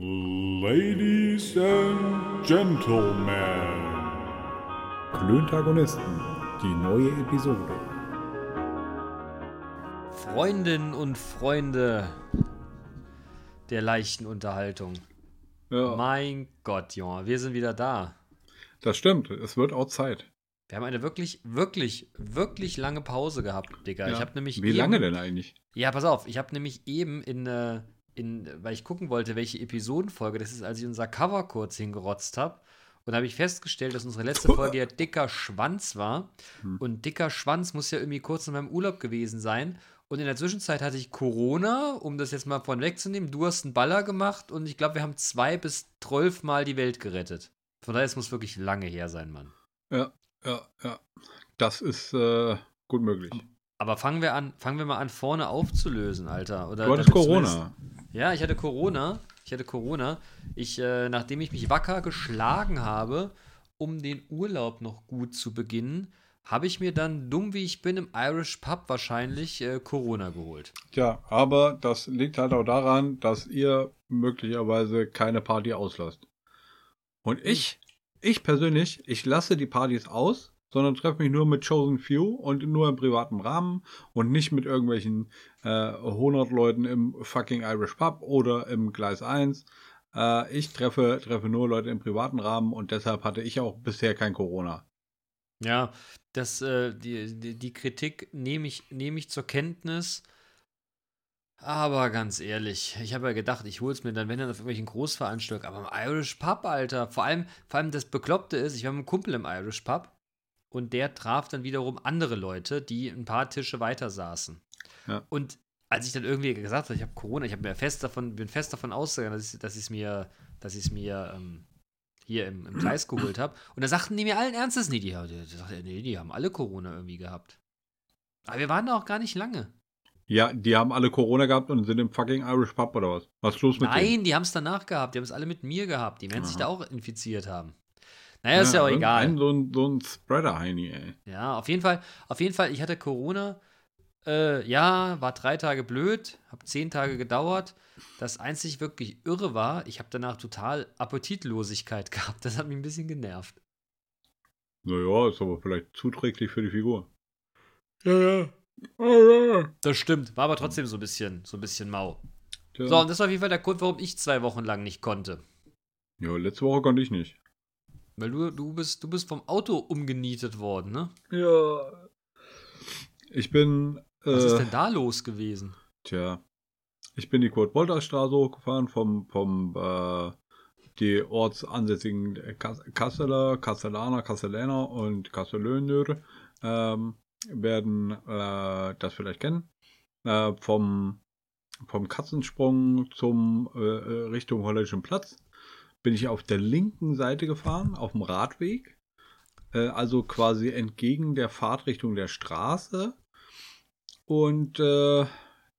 Ladies and Gentlemen. Klöntagonisten, die neue Episode. Freundinnen und Freunde der leichten Unterhaltung. Ja, Mein Gott, Junge, wir sind wieder da. das stimmt. Es wird auch Zeit. Wir haben eine wirklich, wirklich, wirklich lange Pause gehabt, Digga. Ja. Ich habe nämlich Wie eben, lange denn eigentlich? Ja, pass auf, ich habe nämlich eben in, äh, in, weil ich gucken wollte, welche Episodenfolge das ist, als ich unser Cover kurz hingerotzt habe. Und habe ich festgestellt, dass unsere letzte Folge ja dicker Schwanz war. Hm. Und dicker Schwanz muss ja irgendwie kurz in meinem Urlaub gewesen sein. Und in der Zwischenzeit hatte ich Corona, um das jetzt mal von wegzunehmen. Du hast einen Baller gemacht und ich glaube, wir haben zwei bis zwölf Mal die Welt gerettet. Von daher, es muss wirklich lange her sein, Mann. Ja, ja, ja. Das ist äh, gut möglich. Aber fangen wir an, fangen wir mal an, vorne aufzulösen, Alter. Oder Du hattest Corona. Ja, ich hatte Corona. Ich hatte Corona. Ich, äh, nachdem ich mich wacker geschlagen habe, um den Urlaub noch gut zu beginnen, habe ich mir dann, dumm wie ich bin, im Irish Pub wahrscheinlich äh, Corona geholt. Tja, aber das liegt halt auch daran, dass ihr möglicherweise keine Party auslasst. Und ich, ich persönlich, ich lasse die Partys aus, sondern treffe mich nur mit Chosen Few und nur im privaten Rahmen und nicht mit irgendwelchen äh, 100 Leuten im fucking Irish Pub oder im Gleis 1. Äh, ich treffe, treffe nur Leute im privaten Rahmen und deshalb hatte ich auch bisher kein Corona. Ja, das, äh, die, die, Kritik nehme ich, nehme ich zur Kenntnis. Aber ganz ehrlich, ich habe ja gedacht, ich hole es mir dann, wenn dann auf irgendwelchen Großveranstaltungen, aber im Irish Pub, Alter. Vor allem, vor allem das Bekloppte ist, ich war mit einem Kumpel im Irish Pub und der traf dann wiederum andere Leute, die ein paar Tische weiter saßen. Ja. Und als ich dann irgendwie gesagt habe, ich habe Corona, ich habe mir fest davon, bin fest davon ausgegangen, dass ich dass es mir, dass ich es mir ähm, hier im, im Kreis geholt habe. Und da sagten die mir allen Ernstes, nee, die, die, die, die haben alle Corona irgendwie gehabt. Aber wir waren da auch gar nicht lange. Ja, die haben alle Corona gehabt und sind im fucking Irish Pub oder was? Was ist los mit denen? Nein, die haben es danach gehabt. Die haben es alle mit mir gehabt. Die werden sich Aha. da auch infiziert haben. Naja, ist ja auch egal. Ein, so ein, so ein Spreader-Heini, ey. Ja, auf jeden Fall, auf jeden Fall, ich hatte Corona. Äh, ja, war drei Tage blöd, hab zehn Tage gedauert. Das einzig wirklich irre war, ich habe danach total Appetitlosigkeit gehabt. Das hat mich ein bisschen genervt. Naja, ist aber vielleicht zuträglich für die Figur. Das stimmt, war aber trotzdem so ein bisschen, so ein bisschen mau. Tja. So, und das war auf jeden Fall der Grund, warum ich zwei Wochen lang nicht konnte. Ja, letzte Woche konnte ich nicht. Weil du, du bist, du bist vom Auto umgenietet worden, ne? Ja. Ich bin. Äh, Was ist denn da los gewesen? Tja. Ich bin die Kurt-Wolters-Straße hochgefahren vom, vom äh, die ortsansässigen Kas- Kasseler, Kastellaner, Kastellaner und Kastellöner ähm, werden äh, das vielleicht kennen. Äh, vom, vom Katzensprung zum äh, äh, Richtung Holländischen Platz bin ich auf der linken Seite gefahren, auf dem Radweg. Äh, also quasi entgegen der Fahrtrichtung der Straße. Und äh,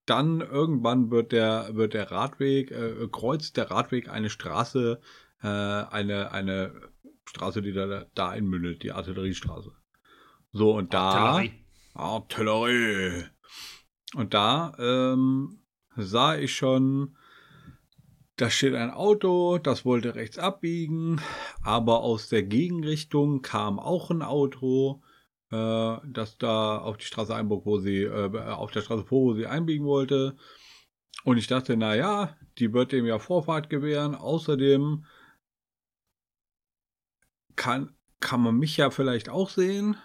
dann irgendwann wird der, wird der Radweg, äh, kreuzt der Radweg eine Straße, äh, eine, eine Straße, die da, da einmündet, die Artilleriestraße. So, und da. Artillerie. Artillerie. Und da ähm, sah ich schon, da steht ein Auto, das wollte rechts abbiegen, aber aus der Gegenrichtung kam auch ein Auto, äh, das da auf die Straße einbog, wo sie, äh, auf der Straße vor, wo sie einbiegen wollte. Und ich dachte, na ja, die wird dem ja Vorfahrt gewähren. Außerdem kann, kann man mich ja vielleicht auch sehen.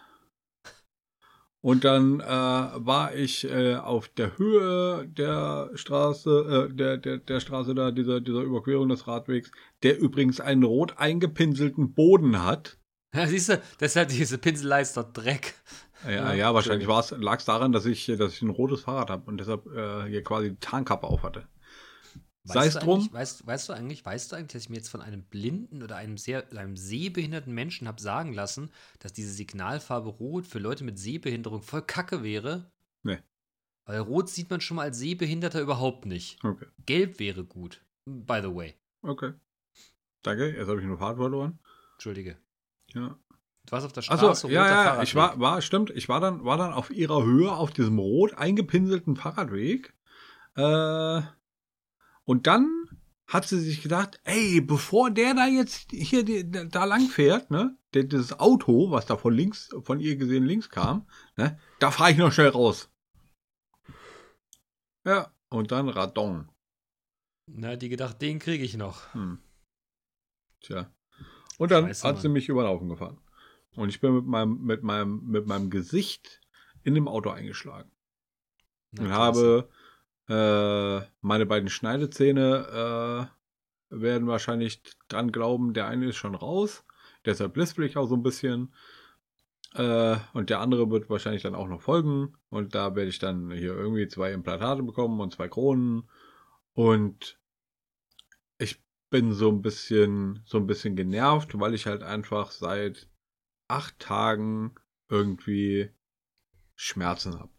Und dann äh, war ich äh, auf der Höhe der Straße, äh, der, der, der Straße da, dieser, dieser Überquerung des Radwegs, der übrigens einen rot eingepinselten Boden hat. Ja, siehst du, deshalb diese Pinselleister Dreck. Ja, Ja, ja, wahrscheinlich lag es daran, dass ich, dass ich ein rotes Fahrrad habe und deshalb äh, hier quasi die Tarnkappe auf hatte. Sei es drum. Weißt, weißt du eigentlich, weißt du eigentlich, dass ich mir jetzt von einem blinden oder einem sehr, einem sehbehinderten Menschen habe sagen lassen, dass diese Signalfarbe Rot für Leute mit Sehbehinderung voll Kacke wäre? Nee. Weil Rot sieht man schon mal als Sehbehinderter überhaupt nicht. Okay, Gelb wäre gut. By the way. okay. Danke, jetzt habe ich eine Fahrt verloren. Entschuldige. Ja. Du warst auf der Straße, Achso, ja, ja, ich war, war, stimmt, ich war dann, war dann auf ihrer Höhe auf diesem rot eingepinselten Fahrradweg. Äh, und dann hat sie sich gedacht, ey, bevor der da jetzt hier da lang fährt, ne, dieses Auto, was da von links, von ihr gesehen links kam, ne, da fahre ich noch schnell raus. Ja, und dann Radon. Na, die gedacht, den kriege ich noch. Hm. Tja. Und dann Scheiße, hat sie mich über den Haufen gefahren. Und ich bin mit meinem, mit meinem, mit meinem Gesicht in dem Auto eingeschlagen. Na, und klasse. habe äh, meine beiden Schneidezähne äh, werden wahrscheinlich dran glauben, der eine ist schon raus. Deshalb lispel ich auch so ein bisschen. Äh, und der andere wird wahrscheinlich dann auch noch folgen. Und da werde ich dann hier irgendwie zwei Implantate bekommen und zwei Kronen. Und ich bin so ein bisschen, so ein bisschen genervt, weil ich halt einfach seit acht Tagen irgendwie Schmerzen habe.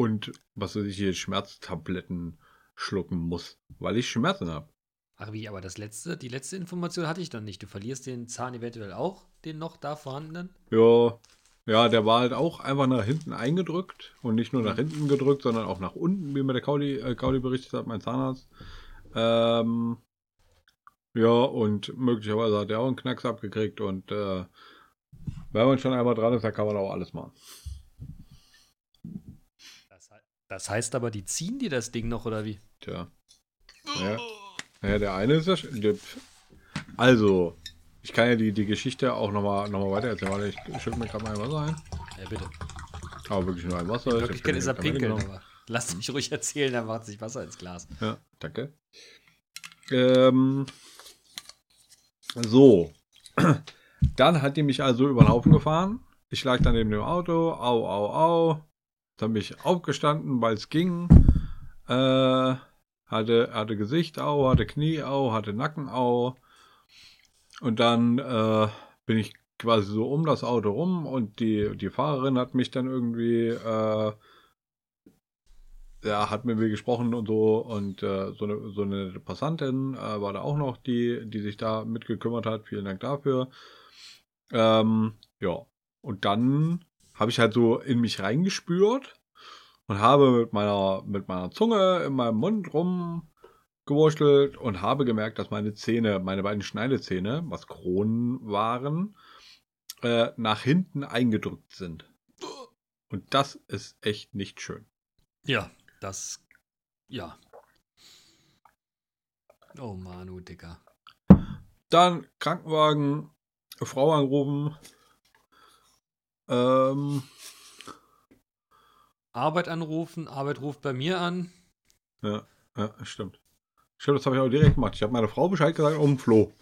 Und was weiß ich hier, Schmerztabletten schlucken muss, weil ich Schmerzen habe. Ach wie, aber das letzte, die letzte Information hatte ich noch nicht. Du verlierst den Zahn eventuell auch, den noch da vorhandenen? Ja, ja, der war halt auch einfach nach hinten eingedrückt und nicht nur nach hinten gedrückt, sondern auch nach unten, wie mir der Kauli, äh, Kauli berichtet hat, mein Zahnarzt. Ähm, ja, und möglicherweise hat er auch einen Knacks abgekriegt und äh, wenn man schon einmal dran ist, dann kann man auch alles machen. Das, he- das heißt aber, die ziehen dir das Ding noch, oder wie? Tja. Ja, ja der eine ist ja. Also, ich kann ja die, die Geschichte auch nochmal noch mal weiter erzählen. Warte, ich schütte mir gerade mal ein Wasser ein. Ja, bitte. Aber wirklich nur ein Wasser. In Ich Wirklichkeit ist er pinkeln, aber lass mich ruhig erzählen, dann macht sich Wasser ins Glas. Ja, danke. Ähm, so. Dann hat die mich also über den Haufen gefahren. Ich lag dann neben dem Auto. Au, au, au. Dann bin ich aufgestanden, weil es ging. Äh, hatte, hatte Gesicht au, hatte Knie au, hatte Nacken au. Und dann äh, bin ich quasi so um das Auto rum und die, die Fahrerin hat mich dann irgendwie äh, ja, hat mit mir gesprochen und so und äh, so, eine, so eine Passantin äh, war da auch noch, die, die sich da mitgekümmert hat. Vielen Dank dafür. Ähm, ja, und dann habe ich halt so in mich reingespürt und habe mit meiner, mit meiner Zunge in meinem Mund rumgewurschtelt und habe gemerkt, dass meine Zähne, meine beiden Schneidezähne, was Kronen waren, äh, nach hinten eingedrückt sind. Und das ist echt nicht schön. Ja, das. Ja. Oh Manu, Dicker. Dann Krankenwagen, Frau angerufen. Ähm, Arbeit anrufen, Arbeit ruft bei mir an. ja, ja, stimmt. Stimmt, das habe ich auch direkt gemacht. Ich habe meiner Frau Bescheid gesagt um Flo.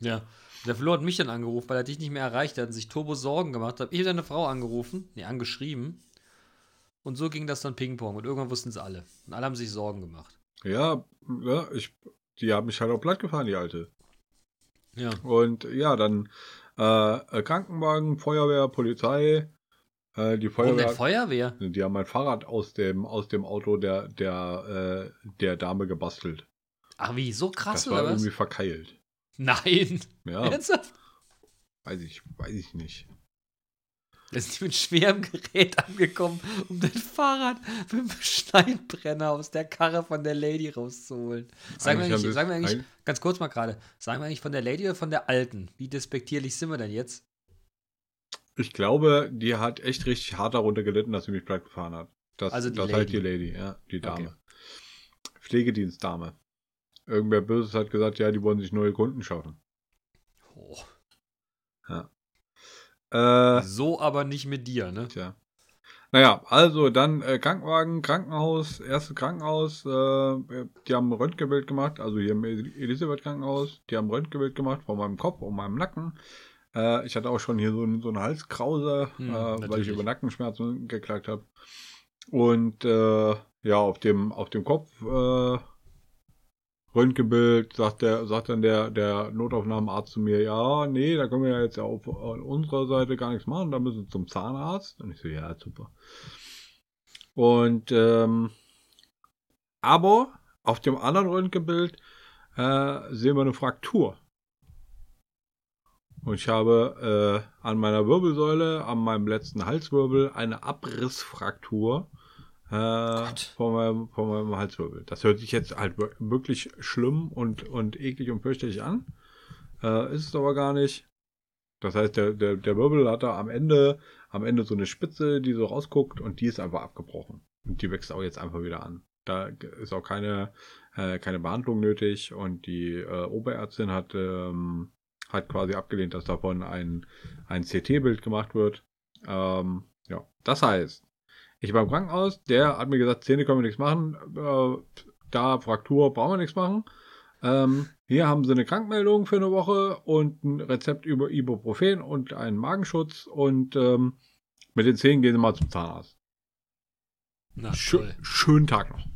Ja. Der Flo hat mich dann angerufen, weil er dich nicht mehr erreicht hat und sich Turbo Sorgen gemacht hat. Ich habe deine Frau angerufen, nee, angeschrieben. Und so ging das dann Ping-Pong und irgendwann wussten es alle. Und alle haben sich Sorgen gemacht. Ja, ja, ich, die hat mich halt auch platt gefahren, die alte. Ja. Und ja, dann äh, Krankenwagen, Feuerwehr, Polizei. Äh, die Warum Feuerwehr, denn Feuerwehr? die haben mein Fahrrad aus dem, aus dem Auto der, der, äh, der Dame gebastelt. Ach wie, so krass das war oder was? irgendwie verkeilt. Nein. Ja, Ernsthaft? weiß ich, weiß ich nicht. Da sind mit schwerem Gerät angekommen, um dein Fahrrad mit dem Steinbrenner aus der Karre von der Lady rauszuholen. Sagen wir Eigentlich sagen wir eigentlich ganz kurz mal gerade, sagen wir eigentlich von der Lady oder von der alten? Wie despektierlich sind wir denn jetzt? Ich glaube, die hat echt richtig hart darunter gelitten, dass sie mich platt gefahren hat. Das, Also die das halt Lady. die Lady, ja, die Dame. Okay. Pflegedienstdame. Irgendwer Böses hat gesagt, ja, die wollen sich neue Kunden schaffen. Oh, Äh, so aber nicht mit dir, ne? tja. Naja, also dann äh, Krankenwagen, Krankenhaus, erste Krankenhaus, äh, die haben ein Röntgenbild gemacht, also hier im Elisabeth Krankenhaus, die haben ein Röntgenbild gemacht von meinem Kopf und meinem Nacken. Äh, ich hatte auch schon hier so, ein- so eine Halskrause, Hm, äh, weil natürlich. ich über Nackenschmerzen geklagt habe. Und äh, ja, auf dem, auf dem Kopf äh, Röntgenbild sagt der, sagt dann der, der Notaufnahmearzt zu mir, ja, nee, da können wir ja jetzt auf, auf unserer Seite gar nichts machen, da müssen Sie zum Zahnarzt. Und ich so, ja, super. Und ähm, aber auf dem anderen Röntgenbild äh, sehen wir eine Fraktur. Und ich habe äh, an meiner Wirbelsäule, an meinem letzten Halswirbel, eine Abrissfraktur. Äh, von, meinem, von meinem Halswirbel. Das hört sich jetzt halt wirklich schlimm und, und eklig und fürchterlich an. Äh, ist es aber gar nicht. Das heißt, der, der, der Wirbel hat da am Ende, am Ende so eine Spitze, die so rausguckt und die ist einfach abgebrochen. Und die wächst auch jetzt einfach wieder an. Da ist auch keine, äh, keine Behandlung nötig und die äh, Oberärztin hat, ähm, hat quasi abgelehnt, dass davon ein, ein CT-Bild gemacht wird. Ähm, ja, das heißt, ich war im Krankenhaus, der hat mir gesagt, Zähne können wir nichts machen, äh, da Fraktur brauchen wir nichts machen. Ähm, hier haben sie eine Krankmeldung für eine Woche und ein Rezept über Ibuprofen und einen Magenschutz und ähm, mit den Zähnen gehen sie mal zum Zahnarzt. Na, Schö toll. schönen Tag noch.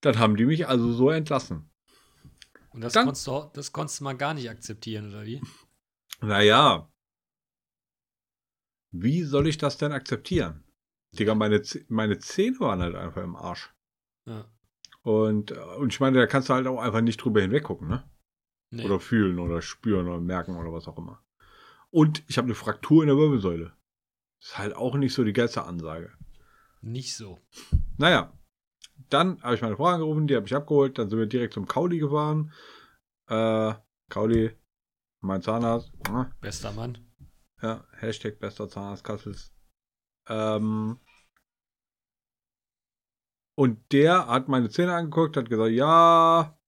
Dann haben die mich also so entlassen. Und das Dann- konntest, du, das konntest du mal gar nicht akzeptieren, oder wie? Naja. Wie soll ich das denn akzeptieren? Digga, meine, meine Zähne waren halt einfach im Arsch. Ja. Und, und ich meine, da kannst du halt auch einfach nicht drüber hinweggucken, ne? Nee. Oder fühlen oder spüren oder merken oder was auch immer. Und ich habe eine Fraktur in der Wirbelsäule. Ist halt auch nicht so die geilste Ansage. Nicht so. Naja, dann habe ich meine Frau angerufen, die habe ich abgeholt, dann sind wir direkt zum Kauli gefahren. Äh, Kauli, mein Zahnarzt. Ah, Bester Mann. Ja, Hashtag bester Zahnarzt Kassels. Ähm, und der hat meine Zähne angeguckt, hat gesagt, ja,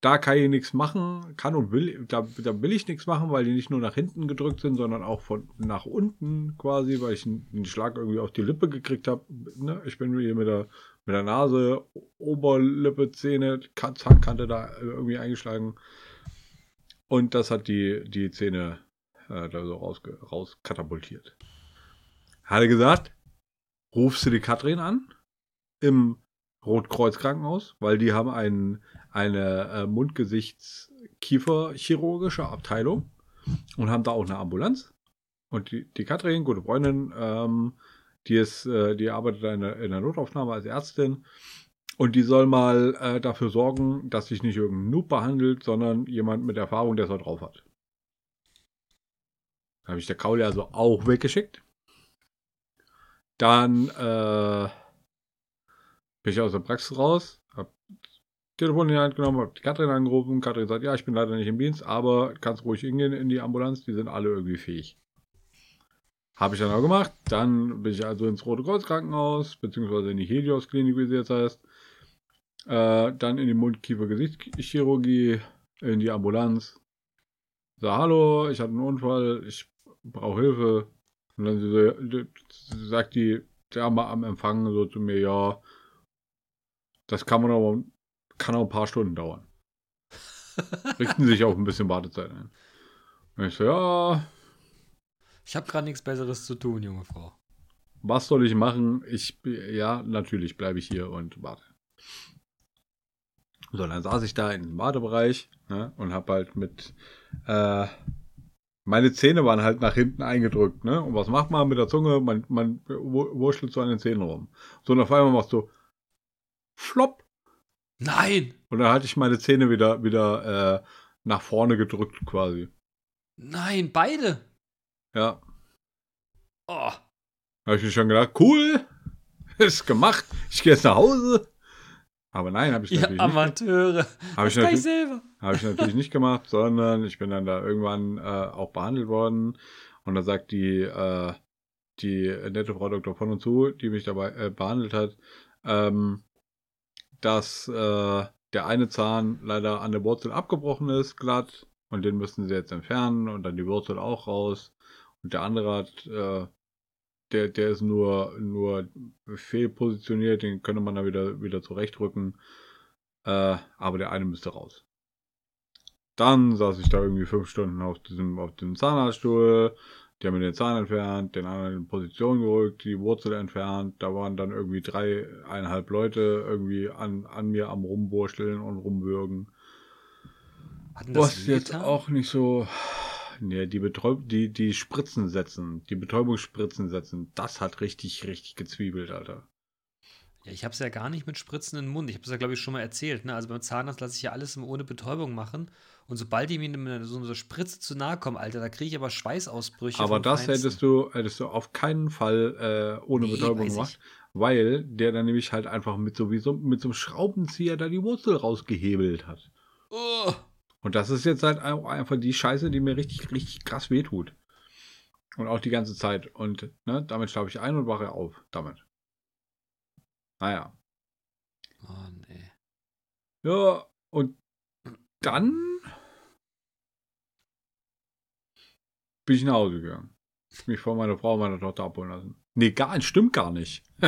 da kann ich nichts machen, kann und will, da, da will ich nichts machen, weil die nicht nur nach hinten gedrückt sind, sondern auch von nach unten quasi, weil ich einen, Schlag irgendwie auf die Lippe gekriegt habe. Ne? Ich bin hier mit der, mit der Nase, Oberlippe, Zähne, Ka- Zahnkante da irgendwie eingeschlagen. Und das hat die, die Zähne äh, da so raus, rauskatapultiert. Hat er gesagt, rufst du die Katrin an im Rotkreuz-Krankenhaus, weil die haben ein, eine äh, Mund-Gesichts-Kiefer-chirurgische Abteilung und haben da auch eine Ambulanz. Und die, die Katrin, gute Freundin, ähm, die ist, äh, die arbeitet in der, in der Notaufnahme als Ärztin und die soll mal äh, dafür sorgen, dass sich nicht irgendein Noob behandelt, sondern jemand mit Erfahrung, der es auch drauf hat. Habe ich der Kauli also auch weggeschickt. Dann äh, bin ich aus der Praxis raus, hab Telefon in die Hand genommen, hab die Katrin angerufen. Katrin sagt, ja, ich bin leider nicht im Dienst, aber kannst ruhig hingehen in die Ambulanz, die sind alle irgendwie fähig. Habe ich dann auch gemacht. Dann bin ich also ins Rote Kreuz Krankenhaus, beziehungsweise in die Helios Klinik, wie sie jetzt heißt. Äh, dann in die Mund-Kiefer-Gesichtschirurgie, in die Ambulanz. Sag, hallo, ich hatte einen Unfall, ich brauche Hilfe. Und dann sagt die Dame am Empfang so zu mir, ja, das kann man aber, kann auch ein paar Stunden dauern. Richten sich auch ein bisschen Wartezeit ein. Und ich so, ja, Ich habe gerade nichts Besseres zu tun, junge Frau. was soll ich machen? Ich, ja, natürlich bleibe ich hier und warte. So, dann saß ich da im Wartebereich ne, und habe halt mit, äh, meine Zähne waren halt nach hinten eingedrückt, ne? Und was macht man mit der Zunge? Man, man wu- wurschtelt so an den Zähnen rum. So, und auf einmal machst du Flop. Nein! Und dann hatte ich meine Zähne wieder, wieder äh, nach vorne gedrückt quasi. Nein, beide! Ja. Oh, Da habe ich mir schon gedacht, cool, ist gemacht. Ich gehe jetzt nach Hause. Aber nein, habe ich natürlich nicht. Amateure! Habe ich, Das kann ich natürlich, selber! hab ich natürlich nicht gemacht, sondern ich bin dann da irgendwann äh, auch behandelt worden. Und da sagt die, äh, die nette Frau Dr. von und zu, die mich dabei äh, behandelt hat, ähm, dass äh, der eine Zahn leider an der Wurzel abgebrochen ist, glatt. Und den müssen sie jetzt entfernen und dann die Wurzel auch raus. Und der andere hat, äh, der, der ist nur, nur fehlpositioniert, den könnte man da wieder, wieder zurechtrücken. Äh, aber der eine müsste raus. Dann saß ich da irgendwie fünf Stunden auf diesem, auf diesem Zahnarztstuhl. Die haben mir den Zahn entfernt, den anderen in Position gerückt, die Wurzel entfernt. Da waren dann irgendwie dreieinhalb Leute irgendwie an, an mir am Rumwursteln und rumwürgen. Was jetzt auch nicht so. Nee, die, Betäub die, die Spritzen setzen, die Betäubungsspritzen setzen, das hat richtig, richtig gezwiebelt, Alter. Ja, ich habe es ja gar nicht mit spritzendem Mund. Ich habe es ja, glaube ich, schon mal erzählt. Ne? Also beim Zahnarzt lasse ich ja alles immer ohne Betäubung machen. Und sobald die mir mit so einer Spritze zu nahe kommen, Alter, da kriege ich aber Schweißausbrüche. Aber das Feinsten. hättest du, hättest du auf keinen Fall äh, ohne Nee, Betäubung gemacht, weil der dann nämlich halt einfach mit sowieso mit so einem Schraubenzieher da die Wurzel rausgehebelt hat. Oh. Und das ist jetzt halt auch einfach die Scheiße, die mir richtig, richtig krass wehtut. Und auch die ganze Zeit. Und ne, damit schlafe ich ein und wache auf. Damit. Naja. Mann, ey. Ja, und dann bin ich nach Hause gegangen. Mich von meiner Frau und meiner Tochter abholen lassen. Nee, gar nicht, stimmt gar nicht.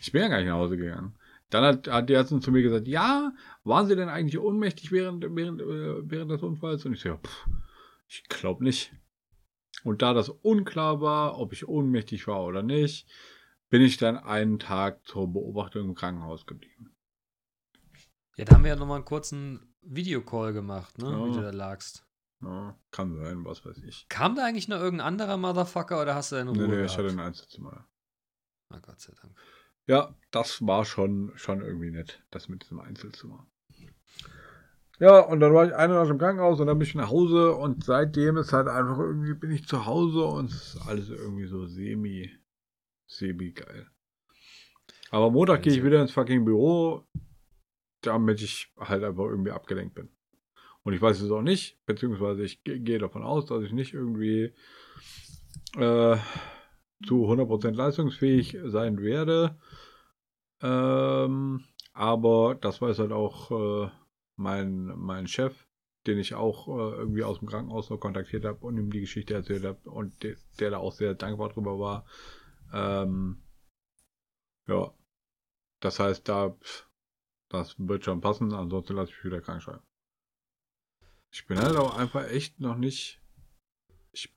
ich bin ja gar nicht nach Hause gegangen. Dann hat, hat die Ärztin zu mir gesagt, ja, waren Sie denn eigentlich ohnmächtig während, während, äh, während des Unfalls? Und ich so, pff, ich glaube nicht. Und da das unklar war, ob ich ohnmächtig war oder nicht, bin ich dann einen Tag zur Beobachtung im Krankenhaus geblieben. Ja, da haben wir ja nochmal einen kurzen Videocall gemacht, ne? Wie Ja. du da lagst. Ja, kann sein, was weiß ich. Kam da eigentlich noch irgendein anderer Motherfucker oder hast du deine Ruhe Nee, nee, ich gehabt? hatte ein Einzelzimmer. Na Gott sei Dank. Ja, das war schon, schon irgendwie nett, das mit diesem Einzelzimmer. Ja, und dann war ich eine Nacht im Krankenhaus und dann bin ich nach Hause und seitdem ist halt einfach irgendwie, bin ich zu Hause und es ist alles irgendwie so semi, semi geil. Aber Montag gehe ich wieder ins fucking Büro, damit ich halt einfach irgendwie abgelenkt bin. Und ich weiß es auch nicht, beziehungsweise ich ge- gehe davon aus, dass ich nicht irgendwie äh, zu 100% leistungsfähig sein werde. Ähm, aber das weiß halt auch äh, mein, mein Chef, den ich auch äh, irgendwie aus dem Krankenhaus noch kontaktiert habe und ihm die Geschichte erzählt habe und de der da auch sehr dankbar drüber war. Ähm, ja, das heißt, da das wird schon passen, ansonsten lasse ich mich wieder krank schreiben. Ich bin halt auch einfach echt noch nicht. Ich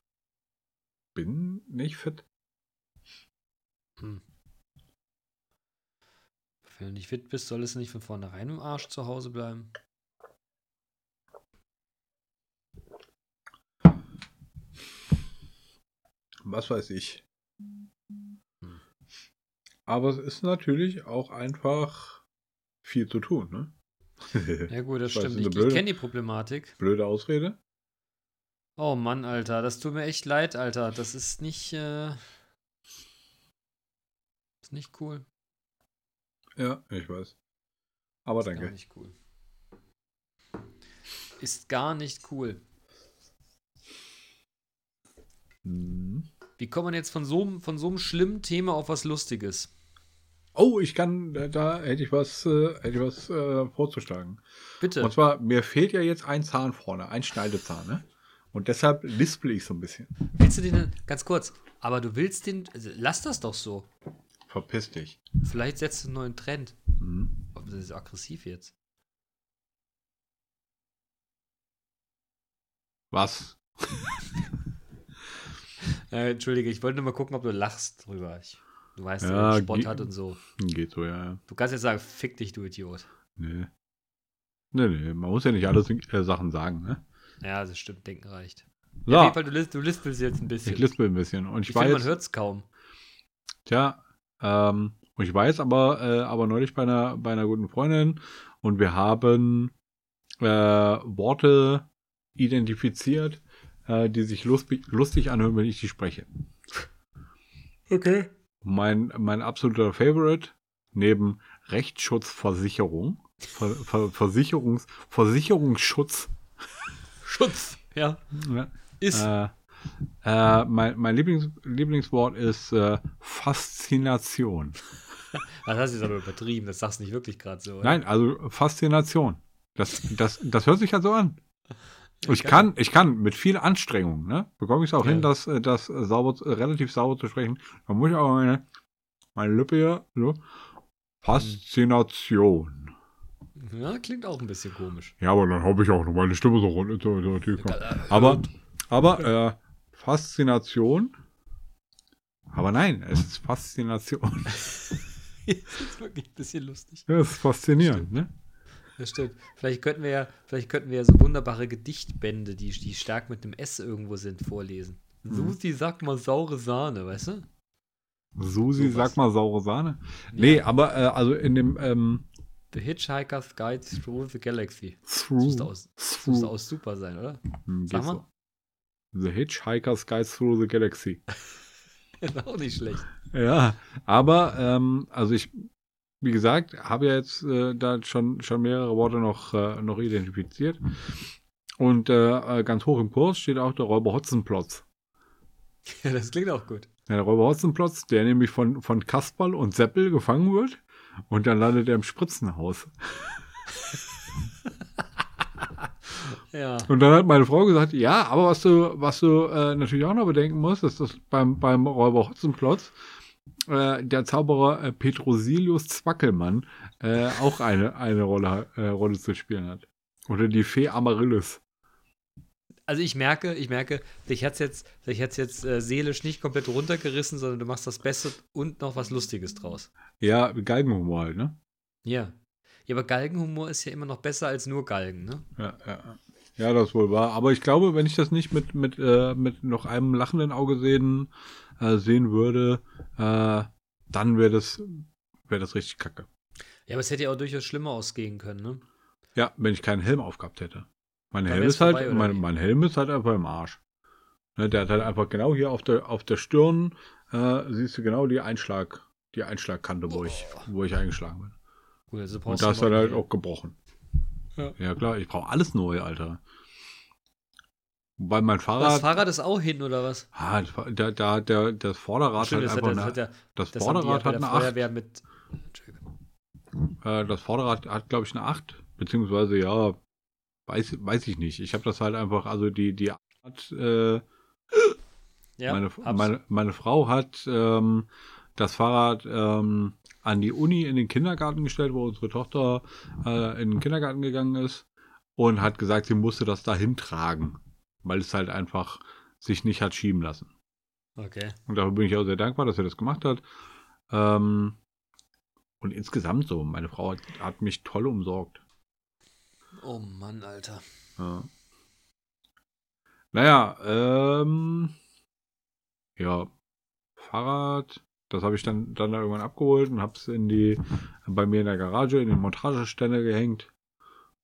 bin nicht fit. Hm. Wenn du nicht fit bist, solltest du nicht von vornherein im Arsch zu Hause bleiben. Was weiß ich. Aber es ist natürlich auch einfach viel zu tun, ne? Ja gut, das stimmt. Ich, ich kenne die Problematik. Blöde Ausrede. Oh Mann, Alter, das tut mir echt leid, Alter. Das ist nicht, äh, nicht cool. Ja, ich weiß. Aber Ist Gar danke. nicht cool. Ist gar nicht cool. Mhm. Wie kommt man jetzt von so, einem- von so einem schlimmen Thema auf was Lustiges? Oh, ich kann, da, hätte ich was, äh, hätte ich was äh, vorzuschlagen. Bitte. Und zwar, mir fehlt ja jetzt ein Zahn vorne, ein Schneidezahn, ne? Und deshalb lispel ich so ein bisschen. Willst du den, ganz kurz, aber du willst den, also lass das doch so. Verpiss dich. Vielleicht setzt du einen neuen Trend. Mhm. Das ist aggressiv jetzt. Was? Äh, Entschuldige, ich wollte nur mal gucken, ob du lachst drüber. Ich, du weißt, Ja, ja, Sport ge- hat und so. Geht so, ja, ja. Du kannst jetzt sagen, fick dich, du Idiot. Nee. Nee, nee, man muss ja nicht alle äh, Sachen sagen, ne? Ja, das stimmt, denken reicht. So, Auf jeden Fall, du, lis- du lispelst jetzt ein bisschen. ich lispel ein bisschen. Und ich, ich war finde, man hört es kaum. tja, ähm, und ich jetzt aber, äh, aber neulich bei einer, bei einer guten Freundin und wir haben äh, Worte identifiziert, äh, die sich lustig, lustig anhören, wenn ich die spreche. Okay. Mein, mein absoluter Favorite neben Rechtsschutzversicherung, Ver, Ver, Versicherungs, Versicherungsschutz, Schutz. Ja. ja, Ist. Äh, äh, mein mein Lieblings, Lieblingswort ist äh, Faszination. Das hast du jetzt aber übertrieben. Das sagst du nicht wirklich gerade so. oder? Nein, also Faszination. Das, das, das hört sich ja so an. Ich kann, ich kann mit viel Anstrengung, ne, bekomme ich es auch Ja. hin, das, das sauber, relativ sauber zu sprechen. Da muss ich aber meine, meine Lippe hier, so. Faszination. Ja, klingt auch ein bisschen komisch. Ja, aber dann habe ich auch noch meine Stimme so runter. So, so, tief. Aber, aber äh, Faszination. Aber nein, es ist Faszination. das ist wirklich ein bisschen lustig. Das ist faszinierend, ne? Das stimmt. Vielleicht könnten wir ja, vielleicht könnten wir ja so wunderbare Gedichtbände, die, die stark mit einem S irgendwo sind, vorlesen. Mhm. Susi sagt mal saure Sahne, weißt du? Susi, Sowas. sag mal saure Sahne. Nee, Ja. aber äh, also in dem ähm, The Hitchhiker's Guide Through the Galaxy. Das Through, müsste aus, das müsste aus super sein, oder? Hm, Sag mal. so. The Hitchhiker's Guide Through the Galaxy. Ist auch nicht schlecht. Ja, aber ähm, also ich, wie gesagt, habe ja jetzt äh, da schon schon mehrere Worte noch äh, noch identifiziert und äh, äh, ganz hoch im Kurs steht auch der Räuber Hotzenplotz. Ja, das klingt auch gut. Ja, der Räuber Hotzenplotz, der nämlich von von Kasperl und Seppel gefangen wird und dann landet er im Spritzenhaus. Ja. Und dann hat meine Frau gesagt, ja, aber was du, was du äh, natürlich auch noch bedenken musst, ist, dass beim, beim Räuber Hotzenplotz äh, der Zauberer äh, Petrosilius Zwackelmann äh, auch eine, eine Rolle, äh, Rolle zu spielen hat. Oder die Fee Amaryllis. Also ich merke, ich merke, dich hat's jetzt, dich hat's jetzt äh, seelisch nicht komplett runtergerissen, sondern du machst das Beste und noch was Lustiges draus. Ja, Galgenhumor halt, ne? Ja. Ja, aber Galgenhumor ist ja immer noch besser als nur Galgen, ne? Ja, ja. Ja, das wohl war. Aber ich glaube, wenn ich das nicht mit, mit, äh, mit noch einem lachenden Auge sehen, äh, sehen würde, äh, dann wäre das, wäre das richtig kacke. Ja, aber es hätte ja auch durchaus schlimmer ausgehen können, ne? Ja, wenn ich keinen Helm aufgehabt hätte. Mein Helm ist halt, vorbei, oder mein, mein Helm ist halt einfach im Arsch. Ne, der hat halt einfach genau hier auf der, auf der Stirn, äh, siehst du genau die Einschlag, die Einschlagkante, wo ich, wo ich eingeschlagen bin. Gut, also Und brauchst da du ist dann noch- halt auch gebrochen. Ja. klar, ich brauche alles neu, Alter. Wobei mein Das Fahrrad, Fahrrad ist auch hin, oder was? ah, da, da, der, das Vorderrad Stimmt, hat das hat, einfach das eine, hat ja, das das ja Vorderrad hat eine 8. Feuerwehr mit. Äh, das Vorderrad hat, glaube ich, eine 8. Beziehungsweise, ja, weiß, weiß ich nicht. Ich habe das halt einfach, also die, die Art, äh, Ja, meine, meine, meine Frau hat ähm, das Fahrrad ähm, an die Uni in den Kindergarten gestellt, wo unsere Tochter äh, in den Kindergarten gegangen ist und hat gesagt, sie musste das dahin tragen, weil es halt einfach sich nicht hat schieben lassen. Okay. Und dafür bin ich auch sehr dankbar, dass er das gemacht hat. Ähm, und insgesamt so, meine Frau hat, hat mich toll umsorgt. Oh Mann, Alter. Ja. Naja, ähm, ja, Fahrrad, das habe ich dann, dann da irgendwann abgeholt und habe es in die, bei mir in der Garage, in den Montageständer gehängt.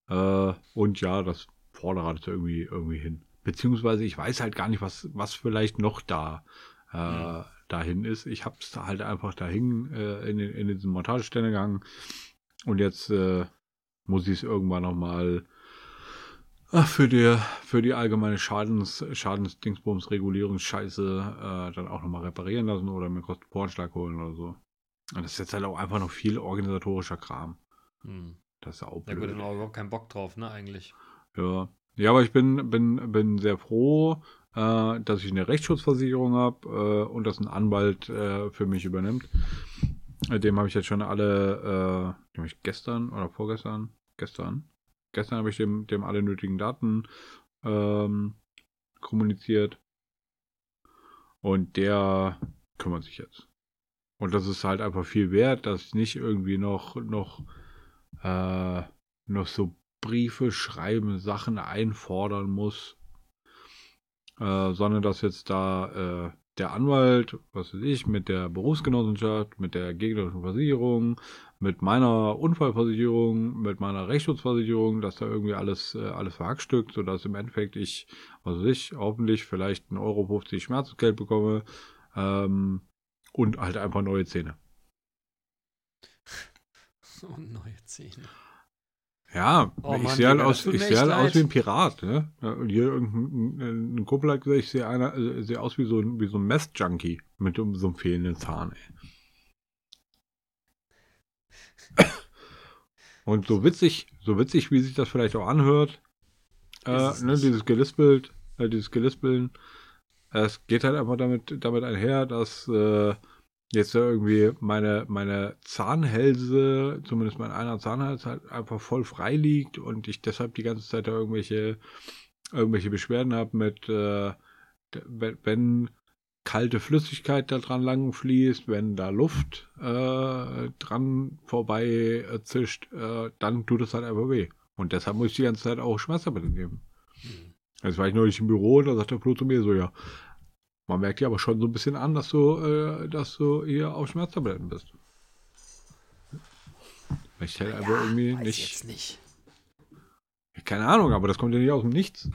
Äh, und ja, das Vorderrad ist irgendwie, irgendwie hin. Beziehungsweise ich weiß halt gar nicht, was, was vielleicht noch da, äh, dahin ist. Ich habe es halt einfach dahin äh, in, den, in diesen Montageständer gegangen. Und jetzt äh, muss ich es irgendwann nochmal Ach, für die, für die allgemeine Schadens, Schadensdingsbums-Regulierungsscheiße äh, dann auch nochmal reparieren lassen oder mir kurz Pornschlag holen oder so. Und das ist jetzt halt auch einfach noch viel organisatorischer Kram. Hm. Das ist ja auch Ja gut, blöd. dann auch überhaupt keinen Bock drauf, ne, eigentlich. Ja. ja, aber ich bin, bin, bin sehr froh, äh, dass ich eine Rechtsschutzversicherung habe äh, und dass ein Anwalt äh, für mich übernimmt. Dem habe ich jetzt schon alle, äh, dem hab ich gestern oder vorgestern, gestern, gestern habe ich dem, dem alle nötigen Daten ähm, kommuniziert. Und der kümmert sich jetzt. Und das ist halt einfach viel wert, dass ich nicht irgendwie noch, noch, äh, noch so Briefe schreiben, Sachen einfordern muss, äh, sondern dass jetzt da äh, der Anwalt, was weiß ich, mit der Berufsgenossenschaft, mit der gegnerischen Versicherung, mit meiner Unfallversicherung, mit meiner Rechtsschutzversicherung, dass da irgendwie alles, äh, alles verhackstückt, sodass im Endeffekt ich, weiß ich, hoffentlich vielleicht 1,50 Euro Schmerzgeld bekomme ähm, und halt einfach neue Zähne. Und neue Zähne. Ja, Oh ich Mann, sehe halt Digga, aus, ich echt halt aus wie ein Pirat, ne? Und hier irgendein ein Kumpel hat gesagt, ich sehe einer, äh, sehe aus wie so ein, wie so ein Mess-Junkie mit so so einem fehlenden Zahn, ey. Und so witzig, so witzig, wie sich das vielleicht auch anhört, äh, ne, dieses Gelispelt, äh, dieses Gelispeln, es geht halt einfach damit, damit einher, dass äh, jetzt irgendwie meine, meine Zahnhälse, zumindest mein einer Zahnhals, halt einfach voll frei liegt und ich deshalb die ganze Zeit da irgendwelche, irgendwelche Beschwerden habe mit, äh, wenn, wenn kalte Flüssigkeit da dran lang fließt, wenn da Luft äh, dran vorbei äh, zischt, äh, dann tut es halt einfach weh. Und deshalb muss ich die ganze Zeit auch Schmerztabletten geben. Hm. Jetzt war ich neulich im Büro und da sagt der Flo zu mir so, ja, Man merkt dir aber schon so ein bisschen an, dass du, äh, dass du hier auf Schmerztabletten bist. Ich hätte aber irgendwie nicht, nicht. Keine Ahnung, aber das kommt ja nicht aus dem Nichts.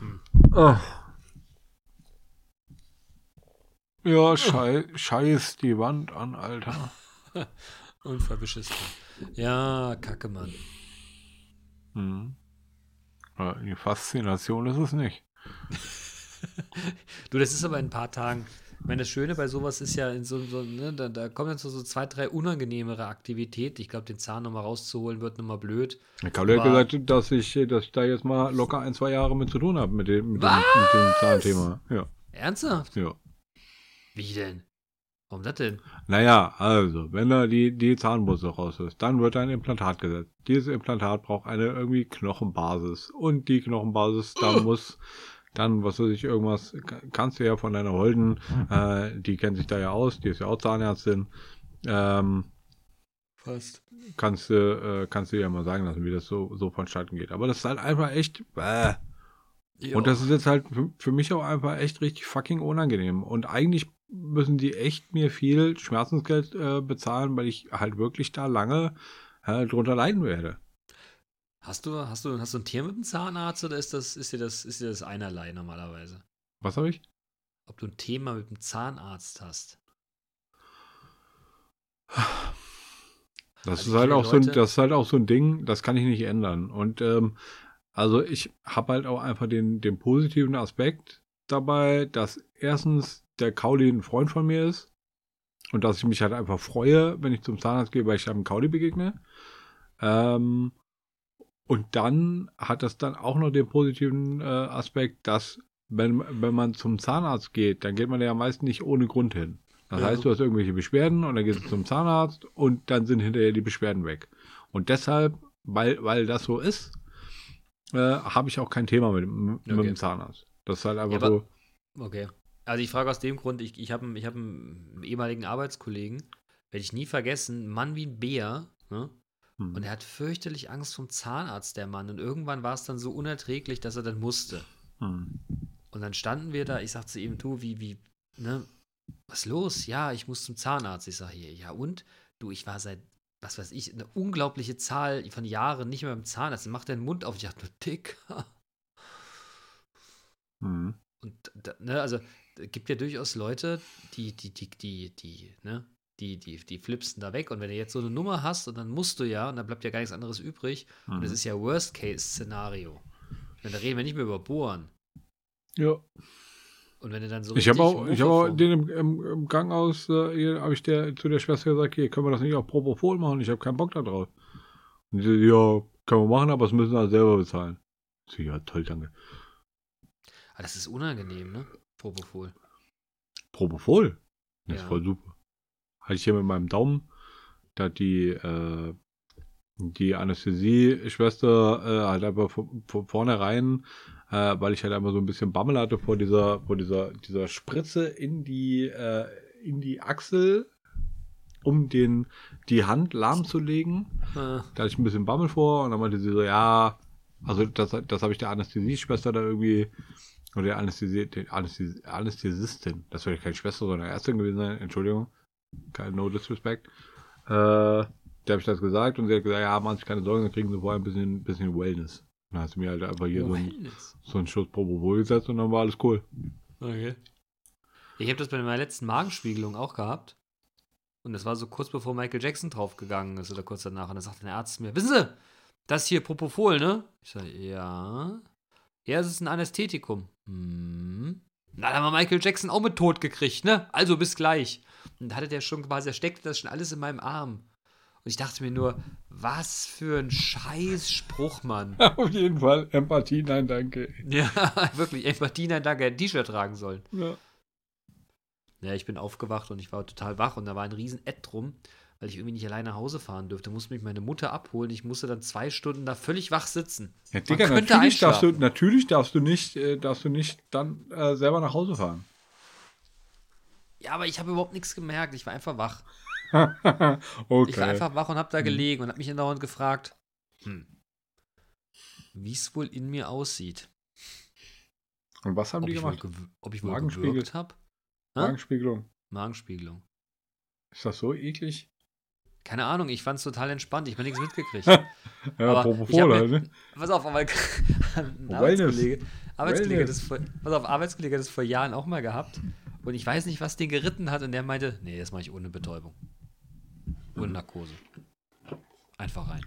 Hm. Ah. Ja, schei scheiß die Wand an, Alter. Unfallbeschissen. Ja, kacke, Mann. Hm. Ja, Die Faszination ist es nicht. Du, das ist aber in ein paar Tagen. Ich meine, das Schöne bei sowas ist ja, in so, so ne, da, da kommen jetzt so, zwei, drei unangenehmere Aktivitäten. Ich glaube, den Zahn nochmal rauszuholen wird nochmal blöd. Kalle hat Aber- gesagt, dass ich, dass ich da jetzt mal locker ein, zwei Jahre mit zu tun habe, mit dem, mit dem, mit dem Zahnthema. Ja, Ernsthaft? ja. Wie denn? Warum das denn? Naja, also, wenn da die, die Zahnbürste raus ist, dann wird ein Implantat gesetzt. Dieses Implantat braucht eine irgendwie Knochenbasis. Und die Knochenbasis, da muss dann, was weiß ich, irgendwas, ka- kannst du ja von deiner Holden, äh, die kennt sich da ja aus, die ist ja auch Zahnärztin, ähm, Fast. kannst du, äh, kannst du ja mal sagen lassen, wie das so, so vonstatten geht. Aber das ist halt einfach echt, äh, und das ist jetzt halt für, für mich auch einfach echt richtig fucking unangenehm. Und eigentlich müssen die echt mir viel Schmerzensgeld äh, bezahlen, weil ich halt wirklich da lange äh, drunter leiden werde. Hast du, hast du, hast du ein Tier mit dem Zahnarzt oder ist das, ist dir das, ist dir das einerlei normalerweise? Was habe ich? Ob du ein Thema mit dem Zahnarzt hast? Das Also ist halt auch so ein, das ist halt auch so ein Ding, das kann ich nicht ändern. Und ähm, also ich habe halt auch einfach den, den positiven Aspekt dabei, dass erstens der Kauli ein Freund von mir ist und dass ich mich halt einfach freue, wenn ich zum Zahnarzt gehe, weil ich einem Kauli begegne. Ähm, und dann hat das dann auch noch den positiven äh, Aspekt, dass wenn, wenn man zum Zahnarzt geht, dann geht man ja meist nicht ohne Grund hin. Das Ja. heißt, du hast irgendwelche Beschwerden und dann gehst du zum Zahnarzt und dann sind hinterher die Beschwerden weg. Und deshalb, weil, weil das so ist, äh, habe ich auch kein Thema mit, mit Okay. dem Zahnarzt. Das ist halt einfach Ja, aber- so. Okay. Also ich frage aus dem Grund, ich, ich habe einen, hab einen ehemaligen Arbeitskollegen, werde ich nie vergessen, Mann wie ein Bär, ne? Hm. Und er hat fürchterlich Angst vom Zahnarzt, der Mann. Und irgendwann war es dann so unerträglich, dass er dann musste. Hm. Und dann standen wir da, ich sagte zu ihm, du, wie, wie, ne, was los? Ja, ich muss zum Zahnarzt. Ich sage hier, ja und? Du, ich war seit, was weiß ich, eine unglaubliche Zahl von Jahren nicht mehr beim Zahnarzt. Dann macht er den Mund auf. Ich dachte, nur dick. Hm. Und, ne, also, gibt ja durchaus Leute, die, die, die, die, die, ne, die, die, die flipsen da weg. Und wenn du jetzt so eine Nummer hast, und dann musst du ja, und dann bleibt ja gar nichts anderes übrig. Und das Hm. ist ja Worst-Case-Szenario. Und da reden wir nicht mehr über Bohren. Ja. Und wenn du dann so Ich habe auch, ich habe auch den im, im, im Krankenhaus, äh, hier habe ich der, zu der Schwester gesagt, hier, können wir das nicht auf Propofol machen? Ich habe keinen Bock da drauf. Und die so, ja, können wir machen, aber das müssen wir selber bezahlen. Ich so, ja, toll, danke. Ah, das ist unangenehm, ne? Propofol. Propofol? Das ist Ja. voll super. Hatte ich hier mit meinem Daumen, da hat die, äh, die Anästhesie-Schwester äh, halt einfach von, von vornherein, äh, weil ich halt einfach so ein bisschen Bammel hatte vor dieser, vor dieser, dieser Spritze in die, äh, in die Achsel, um den, die Hand lahmzulegen. Äh, Da hatte ich ein bisschen Bammel vor und dann meinte sie so, ja, also das, das habe ich der Anästhesieschwester da irgendwie, oder der Anästhesistin, das wäre keine Schwester, sondern Ärztin gewesen sein, Entschuldigung, kein No Disrespect, äh, der habe ich das gesagt und sie hat gesagt, ja, machen Sie sich keine Sorgen, dann kriegen Sie vorher ein bisschen, bisschen Wellness. Dann hast du mir halt einfach hier so, ein, Wellness. so einen Schuss Propofol gesetzt und dann war alles cool. Okay. Ich habe das bei meiner letzten Magenspiegelung auch gehabt. Und das war so kurz bevor Michael Jackson draufgegangen ist oder kurz danach. Und da sagte der Arzt mir, wissen Sie, das hier Propofol, ne? Ich sage, ja. Ja, es ist ein Anästhetikum. Hm. Na, da haben wir Michael Jackson auch mit tot gekriegt, ne? Also bis gleich. Und da hatte der schon quasi, da steckte das schon alles in meinem Arm. Und ich dachte mir nur, was für ein Scheißspruch, Mann. Auf jeden Fall, Empathie, nein, danke. Ja, wirklich. Empathie, nein, danke, ein T-Shirt tragen sollen. Ja. Ja, ich bin aufgewacht und ich war total wach und da war ein riesen Ed drum, weil ich irgendwie nicht alleine nach Hause fahren durfte. Musste mich meine Mutter abholen. Ich musste dann zwei Stunden da völlig wach sitzen. Ja, Digga, natürlich darfst, du, natürlich darfst du nicht, äh, darfst du nicht dann äh, selber nach Hause fahren. Ja, aber ich habe überhaupt nichts gemerkt. Ich war einfach wach. okay. Ich war einfach wach und habe da gelegen und habe mich andauernd gefragt, hm, wie es wohl in mir aussieht. Und was haben Ob die gemacht? ob ich wohl Magenspiegel. gewirkt habe? Magenspiegelung. Magenspiegelung. Ist das so eklig? Keine Ahnung, ich fand es total entspannt. Ich habe nichts mitgekriegt. Ja, Aber Propofol halt, ne? Pass auf, aber ein. Arbeitskollege, Arbeitskollege, das vor, pass auf, Arbeitskollege hat das vor Jahren auch mal gehabt. Und ich weiß nicht, was den geritten hat. Und der meinte, nee, das mache ich ohne Betäubung. Ohne Narkose. Einfach rein.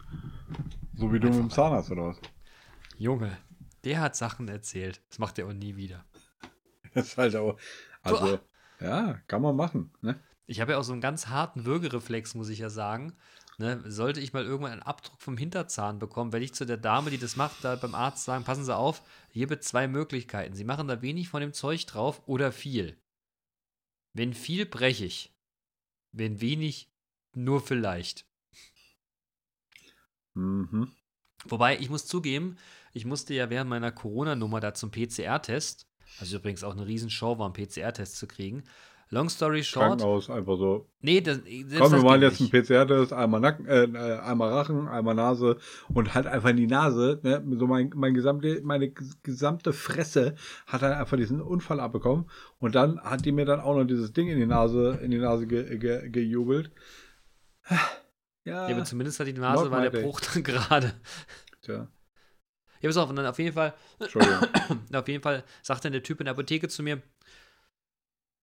So wie du mit dem Zahnarzt oder was? Junge, der hat Sachen erzählt. Das macht er auch nie wieder. Das ist halt auch. Also, ja, kann man machen, ne? Ich habe ja auch so einen ganz harten Würgereflex, muss ich ja sagen. Ne, sollte ich mal irgendwann einen Abdruck vom Hinterzahn bekommen, werde ich zu der Dame, die das macht, da beim Arzt sagen, passen Sie auf, hier gibt zwei Möglichkeiten. Sie machen da wenig von dem Zeug drauf oder viel. Wenn viel, breche ich. Wenn wenig, nur vielleicht. Mhm. Wobei, ich muss zugeben, ich musste ja während meiner Corona-Nummer da zum PCR-Test, also übrigens auch eine Riesenshow war, einen PCR-Test zu kriegen. Long story short. Krankenhaus einfach so. Nee, das, Komm, wir machen jetzt nicht. einen PCR-Test, einmal Nacken, äh, äh, einmal Rachen, einmal Nase und halt einfach in die Nase. Ne? So mein, mein gesamte, meine ges- gesamte Fresse hat halt einfach diesen Unfall abbekommen und dann hat die mir dann auch noch dieses Ding in die Nase, in die Nase ge, ge, gejubelt. Ja, Ja, aber zumindest hat die Nase, war der. Bruch dann gerade. tja, Ja, pass auf, und dann auf jeden Fall, Entschuldigung. auf jeden Fall sagt dann der Typ in der Apotheke zu mir,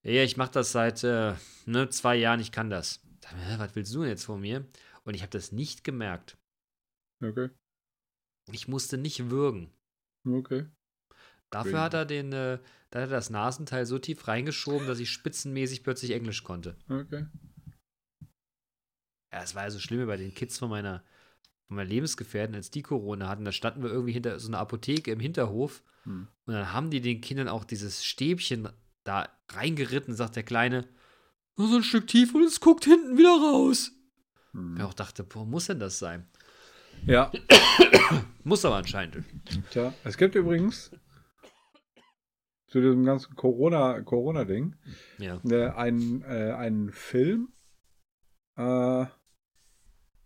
ja, ich mache das seit äh, ne, zwei Jahren, ich kann das. Mir, Was willst du denn jetzt von mir? Und ich habe das nicht gemerkt. Okay, Ich musste nicht würgen. okay. Dafür Schön. hat er den, äh, da hat er das Nasenteil so tief reingeschoben, dass ich spitzenmäßig plötzlich Englisch konnte. Okay. Ja, es war ja so schlimm bei den Kids von meiner, von meiner Lebensgefährtin, als die Corona hatten. Da standen wir irgendwie hinter so einer Apotheke im Hinterhof Hm. und dann haben die den Kindern auch dieses Stäbchen da reingeritten, sagt der Kleine, nur so ein Stück tief und es guckt hinten wieder raus. Hm. Ich auch dachte, boah, muss denn das sein? Ja, Muss aber anscheinend. Tja, es gibt übrigens zu diesem ganzen Corona- Corona-Ding Ja. äh, einen, äh, einen Film, äh,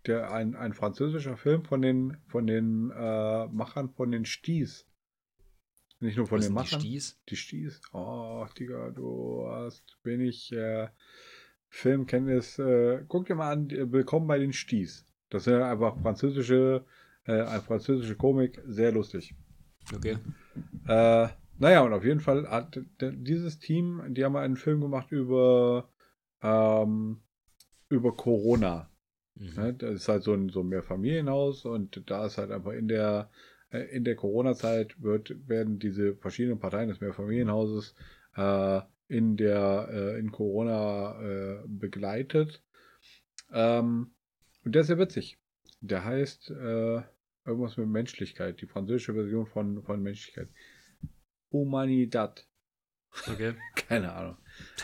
der ein, ein französischer Film von den, von den äh, Machern von den Sties. Nicht nur von den sind die Machern. Sties? Die Sties. Oh, Digga, du hast wenig äh, Filmkenntnis. Äh, guck dir mal an, äh, Willkommen bei den Sties. Das sind einfach französische, äh, eine französische Komik, sehr lustig. Okay. Äh, naja, und auf jeden Fall hat dieses Team, die haben einen Film gemacht über, ähm, über Corona. Mhm. Ne? Das ist halt so ein, so ein Mehrfamilienhaus und da ist halt einfach in der, in der Corona-Zeit wird, werden diese verschiedenen Parteien des Mehrfamilienhauses äh, in der, äh, in Corona äh, begleitet. Ähm, und der ist sehr witzig. Der heißt äh, irgendwas mit Menschlichkeit, die französische Version von, von Menschlichkeit. Humanidad. Okay. Keine Ahnung.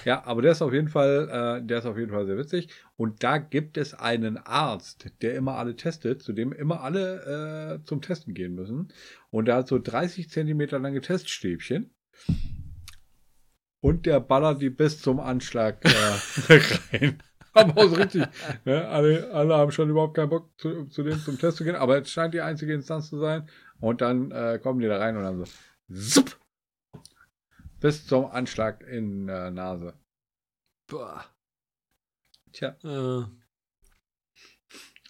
Ja, aber der ist auf jeden Fall, äh, der ist auf jeden Fall sehr witzig. Und da gibt es einen Arzt, der immer alle testet, zu dem immer alle äh, zum Testen gehen müssen. Und der hat so 30 Zentimeter lange Teststäbchen. Und der ballert die bis zum Anschlag äh, rein. Aber so richtig. Ne? Alle, alle haben schon überhaupt keinen Bock, zu, zu dem zum Test zu gehen. Aber es scheint die einzige Instanz zu sein. Und dann äh, kommen die da rein und dann so. Zup, bis zum Anschlag in der Nase. Boah. Tja. Äh,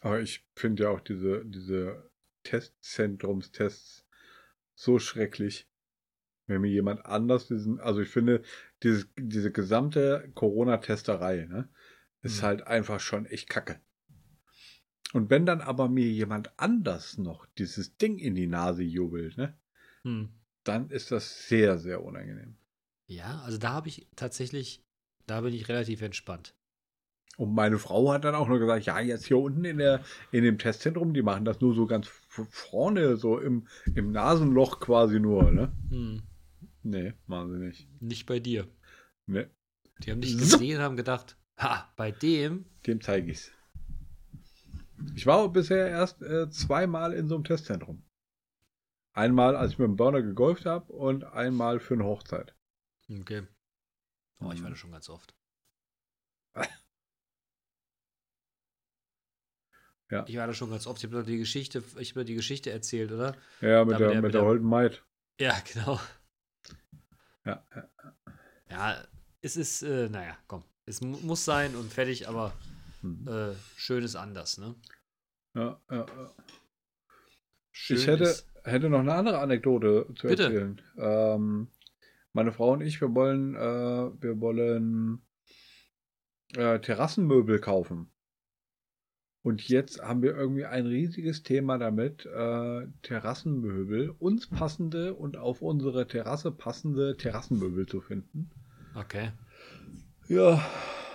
Aber ich finde ja auch diese, diese Testzentrumstests so schrecklich. Wenn mir jemand anders diesen, also ich finde, dieses, diese gesamte Corona-Testerei, ne, ist Mhm. halt einfach schon echt kacke. Und wenn dann aber mir jemand anders noch dieses Ding in die Nase jubelt, ne, hm. Dann ist das sehr, sehr unangenehm. Ja, also da habe ich tatsächlich, da bin ich relativ entspannt. Und meine Frau hat dann auch nur gesagt, ja, jetzt hier unten in, der, in dem Testzentrum, die machen das nur so ganz vorne, so im, im Nasenloch quasi nur, ne? Hm. Nee, machen sie nicht. Nicht bei dir. Nee, Die haben dich gesehen und haben gedacht, ha, bei dem, dem zeige ich's. Ich war bisher erst äh, zweimal in so einem Testzentrum. Einmal, als ich mit dem Burner gegolft habe und einmal für eine Hochzeit. okay. Oh, ich war Mhm. da schon ganz oft. Ja. Ich war da schon ganz oft. Ich habe doch die Geschichte, ich habe die Geschichte erzählt, oder? Ja, mit Da mit der, der- mit der Holden Maid. Ja, genau. Ja, ja. Ja, es ist, äh, naja, komm. Es mu muss sein und fertig, aber Mhm. äh, schön ist anders, ne? ja, ja, ja. Schön Ich hätte, ist, hätte noch eine andere Anekdote zu Bitte. erzählen. Ähm, meine Frau und ich, wir wollen, äh, wir wollen äh, Terrassenmöbel kaufen. Und jetzt haben wir irgendwie ein riesiges Thema damit, äh, Terrassenmöbel, uns passende und auf unsere Terrasse passende Terrassenmöbel zu finden. okay. Ja,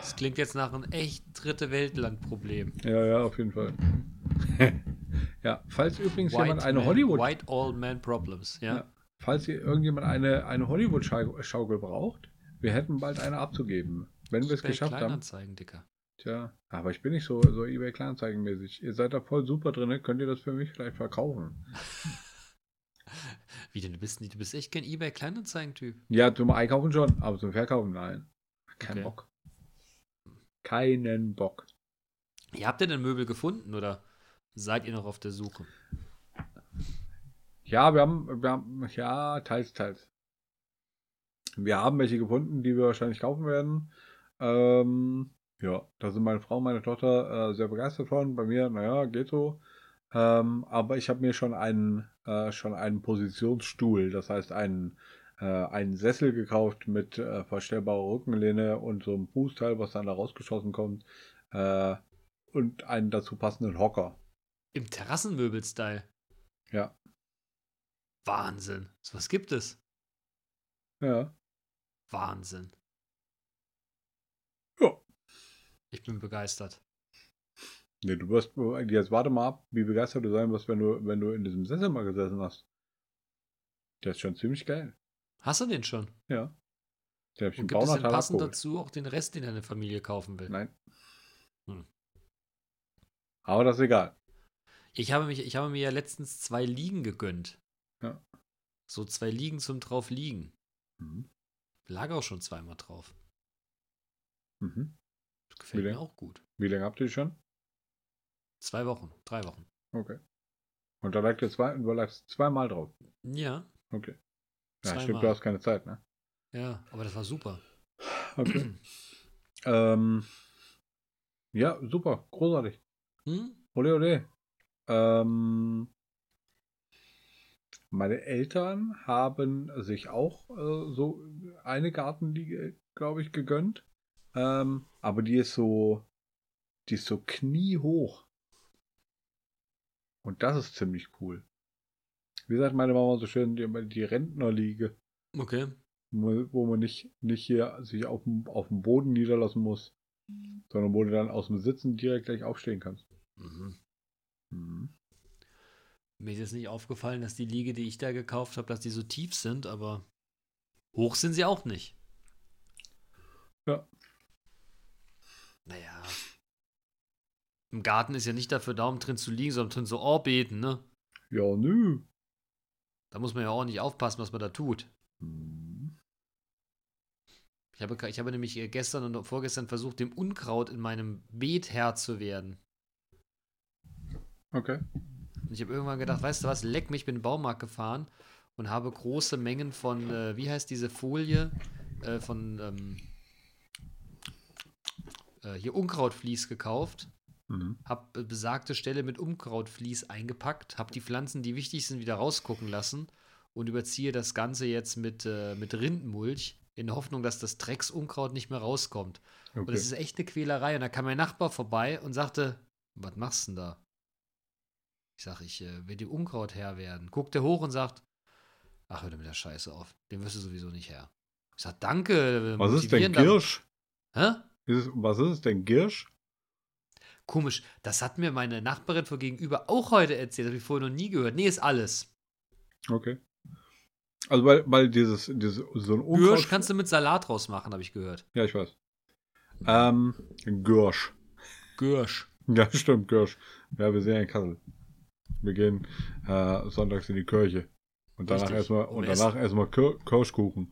Das klingt jetzt nach einem echt dritte Weltland-Problem. ja, ja, auf jeden Fall. ja, falls übrigens jemand White, eine man, Hollywood White All Man Problems, ja. Ja. Falls hier irgendjemand eine, eine Hollywood-Schaukel braucht, wir hätten bald eine abzugeben. Wenn wir es geschafft haben. Kleinanzeigen, Dicker. Tja, aber ich bin nicht so, so eBay Kleinanzeigen-mäßig. Ihr seid da voll super drin, könnt ihr das für mich vielleicht verkaufen? Wie denn? Du bist, nicht- du bist echt kein eBay Kleinanzeigen-Typ. Ja, zum Einkaufen schon, aber zum Verkaufen nein. Kein Okay. Bock. Keinen Bock. Ja, habt ihr denn Möbel gefunden oder seid ihr noch auf der Suche? Ja, wir haben, wir haben, ja, teils, teils. Wir haben welche gefunden, die wir wahrscheinlich kaufen werden. Ähm, ja, da sind meine Frau und meine Tochter äh, sehr begeistert von. Bei mir, naja, geht so. Ähm, aber ich habe mir schon einen, äh, schon einen Positionsstuhl, das heißt einen, äh, einen Sessel gekauft mit äh, verstellbarer Rückenlehne und so einem Fußteil, was dann da rausgeschossen kommt. Äh, und einen dazu passenden Hocker. Im Terrassenmöbel-Style. Ja. Wahnsinn. So was gibt es. Ja. Wahnsinn. Ja. Ich bin begeistert. Nee, du wirst, jetzt warte mal ab, wie begeistert du sein wirst, wenn du, wenn du in diesem Sessel mal gesessen hast. Der ist schon ziemlich geil. Hast du den schon? Ja. Der Und gibt es denn passend abgeholt. dazu auch den Rest, den deine Familie kaufen will? Nein. Hm. Aber das ist egal. Ich habe, mich, ich habe mir ja letztens zwei Liegen gegönnt. Ja. So zwei Liegen zum drauf liegen. Mhm. Lag auch schon zweimal drauf. Mhm. Das gefällt Wie mir denn? auch gut. Wie lange habt ihr die schon? Zwei Wochen, drei Wochen. Okay. Und da lag zwei, du lagst zweimal drauf. Ja, Okay. Ja, Zweimal. stimmt, du hast keine Zeit, ne? ja, aber das war super. Okay. ähm, ja, super, großartig. Hm? Ole, ole. Ähm, meine Eltern haben sich auch äh, so eine Gartenliege, glaube ich, gegönnt. Ähm, aber die ist so, die ist so kniehoch. Und das ist ziemlich cool. Wie sagt meine Mama so schön, die, die Rentnerliege, Okay. wo wo man nicht, nicht hier sich auf dem, auf dem Boden niederlassen muss, sondern wo du dann aus dem Sitzen direkt gleich aufstehen kannst. Mhm. Mhm. Mir ist jetzt nicht aufgefallen, dass die Liege, die ich da gekauft habe, dass die so tief sind, aber hoch sind sie auch nicht. Ja. Naja. Im Garten ist ja nicht dafür da, um drin zu liegen, sondern drin zu orbeten, ne? Ja, nö. Da muss man ja auch nicht aufpassen, was man da tut. Mhm. Ich habe, ich habe nämlich äh, gestern und vorgestern versucht, dem Unkraut in meinem Beet Herr zu werden. Okay. Und ich habe irgendwann gedacht, weißt du was, leck mich, bin in den Baumarkt gefahren und habe große Mengen von, äh, wie heißt diese Folie, äh, von ähm, äh, hier Unkrautvlies gekauft, Mhm. habe besagte Stelle mit Unkrautvlies eingepackt, habe die Pflanzen, die wichtig sind, wieder rausgucken lassen und überziehe das Ganze jetzt mit, äh, mit Rindenmulch in der Hoffnung, dass das Drecksunkraut nicht mehr rauskommt. Und okay. es ist echt eine Quälerei. Und da kam mein Nachbar vorbei und sagte, was machst du denn da? Ich sag, ich äh, will dem Unkraut Herr werden. Guckt er hoch und sagt, ach, hör dir mit der Scheiße auf. Den wirst du sowieso nicht Herr. Ich sag, danke. äh, Was ist denn Girsch? Hä? Ist was ist es denn Girsch? Komisch, das hat mir meine Nachbarin vor gegenüber auch heute erzählt. Habe ich vorher noch nie gehört. Nee, ist alles. Okay. Also weil, weil dieses, dieses so ein Unkraut. Gürsch kannst du mit Salat draus machen, habe ich gehört. Ja, ich weiß. Ähm, Girsch. Gürsch. Ja, stimmt, Girsch. Ja, wir sind ja in Kassel. Wir gehen äh, sonntags in die Kirche. Und danach Richtig. erstmal und Essen. danach erstmal Kir Kirschkuchen.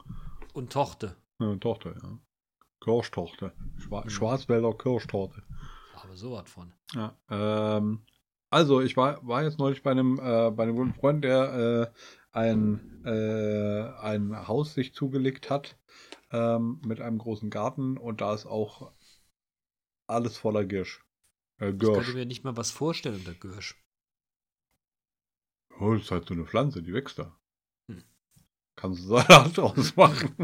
Und Tochte. Ja, Tochter, ja. Kirschtorte. Schwa Mhm. Schwarzwälder Kirschtorte. Aber sowas von. Ja, ähm, also ich war, war jetzt neulich bei einem, äh, bei einem guten Freund, der ein, äh, ein Haus sich zugelegt hat ähm, mit einem großen Garten und da ist auch alles voller Girsch. Äh, Ich Girsch. könnte mir nicht mal was vorstellen unter Girsch. Oh, das ist halt so eine Pflanze, die wächst da. Hm. Kannst du Salat draus machen.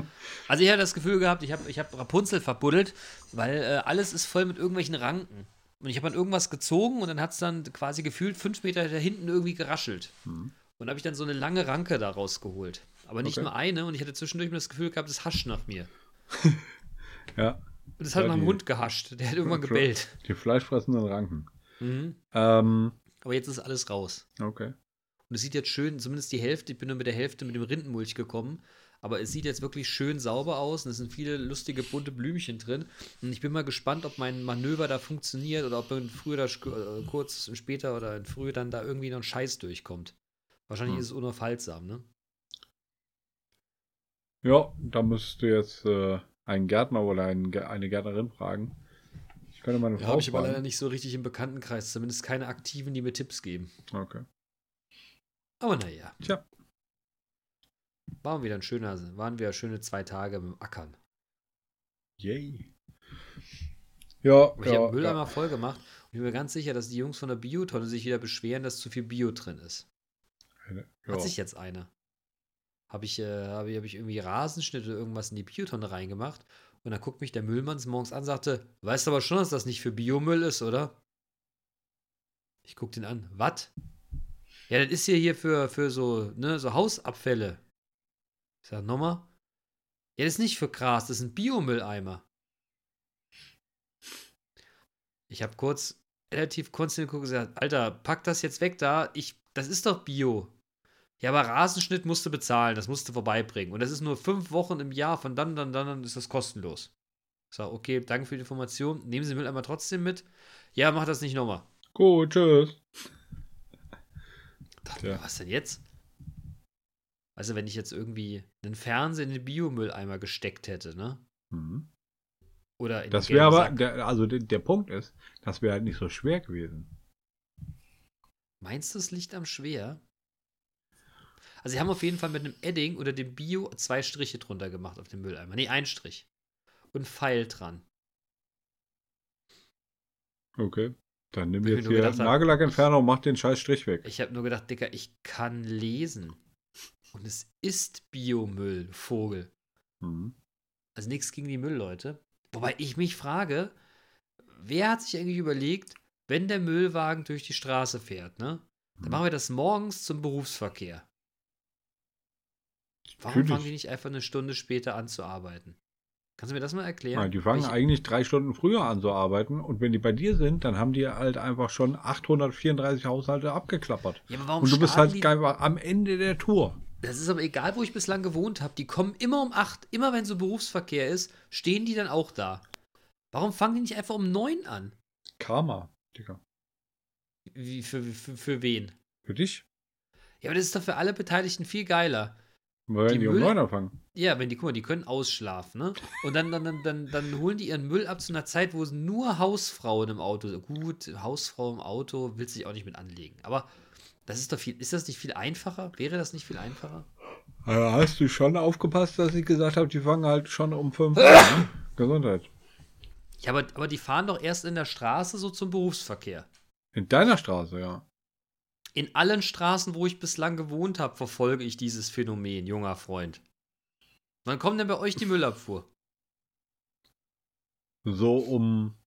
Also ich hatte das Gefühl gehabt, ich habe ich hab Rapunzel verbuddelt, weil äh, alles ist voll mit irgendwelchen Ranken. Und ich habe dann irgendwas gezogen und dann hat es dann quasi gefühlt fünf Meter da hinten irgendwie geraschelt. Hm. Und da habe ich dann so eine lange Ranke da rausgeholt. Aber nicht Okay. nur eine und ich hatte zwischendurch das Gefühl gehabt, es hascht nach mir. Ja, Und es hat Ja, nach dem Hund gehascht. Der hat irgendwann gebellt. die fleischfressenden Ranken. Mhm. Ähm, Aber jetzt ist alles raus. okay. Und es sieht jetzt schön, zumindest die Hälfte, ich bin nur mit der Hälfte mit dem Rindenmulch gekommen, aber es sieht jetzt wirklich schön sauber aus und es sind viele lustige bunte Blümchen drin. Und ich bin mal gespannt, ob mein Manöver da funktioniert oder ob in früher oder sch- äh, kurz später oder in früh dann da irgendwie noch ein Scheiß durchkommt. Wahrscheinlich Hm. ist es unaufhaltsam, ne? Ja, da müsst ihr jetzt äh, einen Gärtner oder einen, eine Gärtnerin fragen. Ich könnte meine Ja, Frau habe ich aber leider nicht so richtig im Bekanntenkreis, zumindest keine Aktiven, die mir Tipps geben. Okay. Aber naja, Tja. waren wieder ein schöner, waren wieder schöne zwei Tage mit dem Ackern. Yay. Ja, Aber ich ja, habe Mülleimer ja. voll gemacht und ich bin mir ganz sicher, dass die Jungs von der Biotonne sich wieder beschweren, dass zu viel Bio drin ist. ja. Hat sich jetzt eine. Habe ich, äh, habe ich, hab ich irgendwie Rasenschnitt oder irgendwas in die Biotonne reingemacht und dann guckt mich der Müllmann morgens an und sagte, weißt du aber schon, dass das nicht für Biomüll ist, oder? Ich guck den an. Was? Ja, das ist hier hier für, für so, ne, so Hausabfälle. Ich sag nochmal. Ja, das ist nicht für Gras, das sind Biomülleimer. Ich habe kurz relativ konstant geguckt und gesagt, Alter, pack das jetzt weg da. Ich, das ist doch Bio. Ja, aber Rasenschnitt musst du bezahlen, das musst du vorbeibringen. Und das ist nur fünf Wochen im Jahr, von dann, dann, dann, dann ist das kostenlos. Ich sag, okay, danke für die Information. Nehmen Sie den Mülleimer trotzdem mit. Ja, mach das nicht nochmal. Gut, tschüss. Mir, was denn jetzt? Also, wenn ich jetzt irgendwie einen Fernseher in den Biomülleimer gesteckt hätte, ne? Mhm. Oder in Das wäre aber, der, also der, der Punkt ist, das wäre halt nicht so schwer gewesen. Meinst du, es liegt am Schwer? Also, sie haben auf jeden Fall mit einem Edding oder dem Bio zwei Striche drunter gemacht auf dem Mülleimer. Nee, ein Strich. Und ein Pfeil dran. Okay. Dann nimm ich jetzt hier gedacht Nagellackentferner und mach den scheiß Strich weg. Ich habe nur gedacht, Dicker, ich kann lesen. Und es ist Biomüll, Vogel. Mhm. Also nichts gegen die Müllleute. Wobei ich mich frage, wer hat sich eigentlich überlegt, wenn der Müllwagen durch die Straße fährt, ne? Dann Mhm. machen wir das morgens zum Berufsverkehr. Warum fangen die nicht einfach eine Stunde später an zu arbeiten? Kannst du mir das mal erklären? Nein, die fangen Welche- eigentlich drei Stunden früher an zu arbeiten und wenn die bei dir sind, dann haben die halt einfach schon 834 Haushalte abgeklappert. ja, aber warum Und du bist halt die, am Ende der Tour. Das ist aber egal, wo ich bislang gewohnt habe. Die kommen immer um 8. Immer wenn so Berufsverkehr ist, stehen die dann auch da. Warum fangen die nicht einfach um 9 an? Karma, Digga. Wie, für, für, für wen? Für dich? Ja, aber das ist doch für alle Beteiligten viel geiler. Weil Die die, um neun anfangen. Ja, wenn die, guck mal, die können ausschlafen, ne? Und dann, dann, dann, dann, dann holen die ihren Müll ab zu einer Zeit, wo es nur Hausfrauen im Auto sind. Gut, Hausfrau im Auto will sich auch nicht mit anlegen. Aber das ist doch viel, ist das nicht viel einfacher? Wäre das nicht viel einfacher? Äh, Hast du schon aufgepasst, dass ich gesagt habe, die fangen halt schon um fünf an? Ne? Gesundheit. Ja, aber, aber die fahren doch erst in der Straße so zum Berufsverkehr. In deiner Straße, ja. In allen Straßen, wo ich bislang gewohnt habe, verfolge ich dieses Phänomen, junger Freund. Wann kommt denn bei euch die Müllabfuhr? So um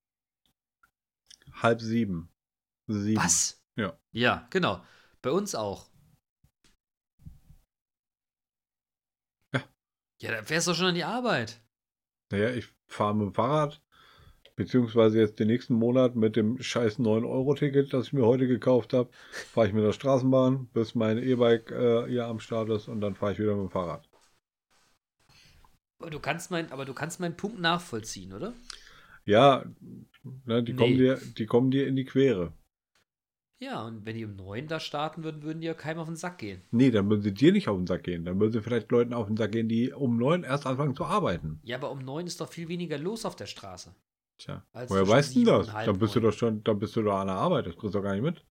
halb sieben. Sieben. Was? Ja. Ja, genau. Bei uns auch. Ja. Ja, da fährst du doch schon an die Arbeit. Naja, ich fahre mit dem Fahrrad, beziehungsweise jetzt den nächsten Monat mit dem scheiß 9-Euro-Ticket, das ich mir heute gekauft habe, fahre ich mit der Straßenbahn, bis mein E-Bike äh, hier am Start ist und dann fahre ich wieder mit dem Fahrrad. Aber du kannst mein, aber du kannst meinen Punkt nachvollziehen, oder? Ja, ne, die, Nee. kommen dir, die kommen dir in die Quere. Ja, und wenn die um neun da starten würden, würden die ja keinem auf den Sack gehen. Nee, dann würden sie dir nicht auf den Sack gehen. Dann würden sie vielleicht Leuten auf den Sack gehen, die um neun erst anfangen zu arbeiten. Ja, aber um neun ist doch viel weniger los auf der Straße. Tja, Als woher weißt du das? Dann bist du doch schon, dann bist du doch an der Arbeit, das kriegst du doch gar nicht mit.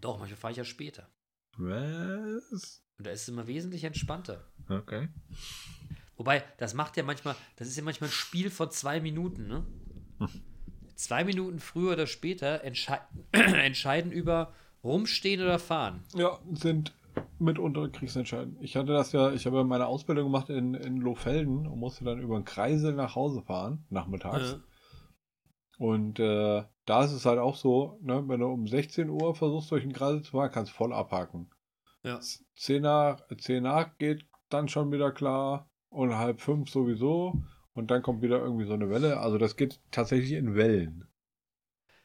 Doch, manchmal fahre ich ja später. Was? Und da ist es immer wesentlich entspannter. Okay. Wobei, das macht ja manchmal, das ist ja manchmal ein Spiel von zwei Minuten, ne? Zwei Minuten früher oder später entschei entscheiden über rumstehen oder fahren. Ja, sind mitunter kriegsentscheidend. Ich hatte das ja, ich habe ja meine Ausbildung gemacht in, in Lohfelden und musste dann über den Kreisel nach Hause fahren, nachmittags. Ja. Und äh, da ist es halt auch so, ne, wenn du um 16 Uhr versuchst, durch den Kreisel zu fahren, kannst du voll abhaken. Ja. 10 nach, 10 nach geht dann schon wieder klar und halb fünf sowieso. Und dann kommt wieder irgendwie so eine Welle. Also das geht tatsächlich in Wellen.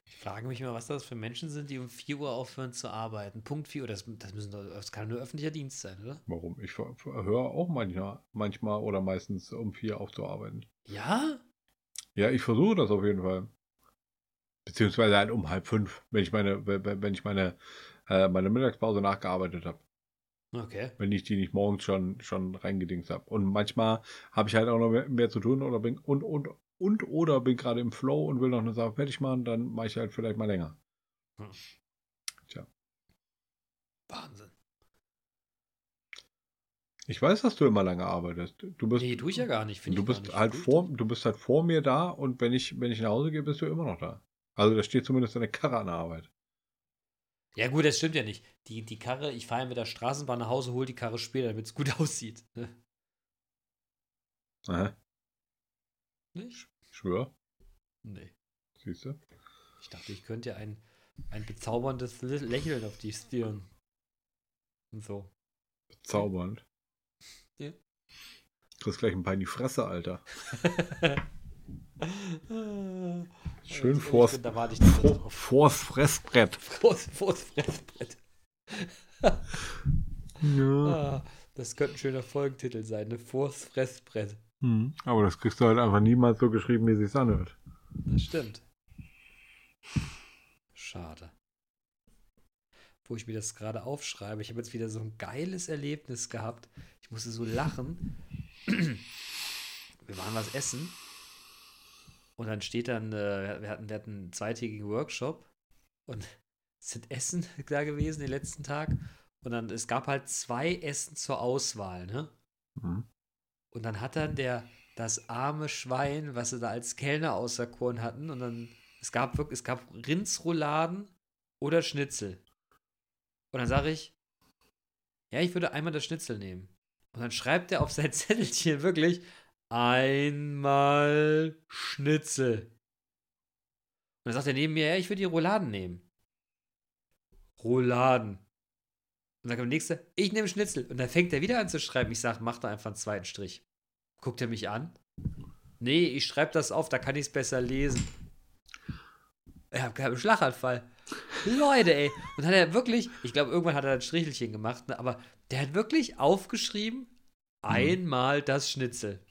Ich frage mich mal, was das für Menschen sind, die um 4 Uhr aufhören zu arbeiten. Punkt 4 Uhr, das, das, müssen, das kann nur öffentlicher Dienst sein, oder? Warum? Ich höre auch manchmal, manchmal oder meistens um vier aufzuarbeiten. Ja? Ja, ich versuche das auf jeden Fall. Beziehungsweise halt um halb fünf, wenn ich meine, wenn ich meine, äh, meine Mittagspause nachgearbeitet habe. Okay. Wenn ich die nicht morgens schon, schon reingedingst habe. Und manchmal habe ich halt auch noch mehr, mehr zu tun oder bin und, und, und oder bin gerade im Flow und will noch eine Sache fertig machen, dann mache ich halt vielleicht mal länger. Wahnsinn. Ich weiß, dass du immer lange arbeitest. Du bist, Nee, tue ich ja gar nicht. Finde du bist halt vor, du bist halt vor mir da und wenn ich, wenn ich nach Hause gehe, bist du immer noch da. Also da steht zumindest eine Karre an der Arbeit. Ja, gut, das stimmt ja nicht. Die, die Karre, ich fahre mit der Straßenbahn nach Hause, hole die Karre später, damit es gut aussieht. Ne? Aha, Nicht? schwör, Nee. siehst du? Ich dachte, ich könnte ja ein, ein bezauberndes Lä- Lächeln auf die Stirn. Und so. Bezaubernd. Ja. Du kriegst gleich ein paar in die Fresse, Alter. Schön ich vors, bin, Da warte ich nicht vor, vors Fressbrett. Vors, vors Fressbrett. Ja. Ah, das könnte ein schöner Folgentitel sein, ne? Vors Fressbrett. Hm. Aber das kriegst du halt einfach niemals so geschrieben, wie sich's anhört. Das stimmt. Schade. Wo ich mir das gerade aufschreibe. Ich habe jetzt wieder so ein geiles Erlebnis gehabt. Ich musste so lachen. Wir waren was essen. Und dann steht dann, äh, wir, hatten, wir hatten einen zweitägigen Workshop. Und es sind Essen da gewesen den letzten Tag. Und dann, es gab halt zwei Essen zur Auswahl, ne? Hm. Und dann hat dann der, das arme Schwein, was sie da als Kellner auserkoren hatten, und dann, es gab wirklich, es gab Rindsrouladen oder Schnitzel. Und dann sage ich, ja, ich würde einmal das Schnitzel nehmen. Und dann schreibt er auf sein Zettelchen wirklich, einmal Schnitzel. Und dann sagt er neben mir, ja, ich würde die Rouladen nehmen. Rouladen. Und dann kommt der nächste, ich nehme Schnitzel. Und dann fängt er wieder an zu schreiben. Ich sage, mach da einfach einen zweiten Strich. Guckt er mich an? Nee, ich schreibe das auf, da kann ich es besser lesen. Ich habe keinen Schlaganfall. Leute, ey. Und hat er wirklich, ich glaube, irgendwann hat er ein Strichelchen gemacht, ne, aber der hat wirklich aufgeschrieben, einmal das Schnitzel.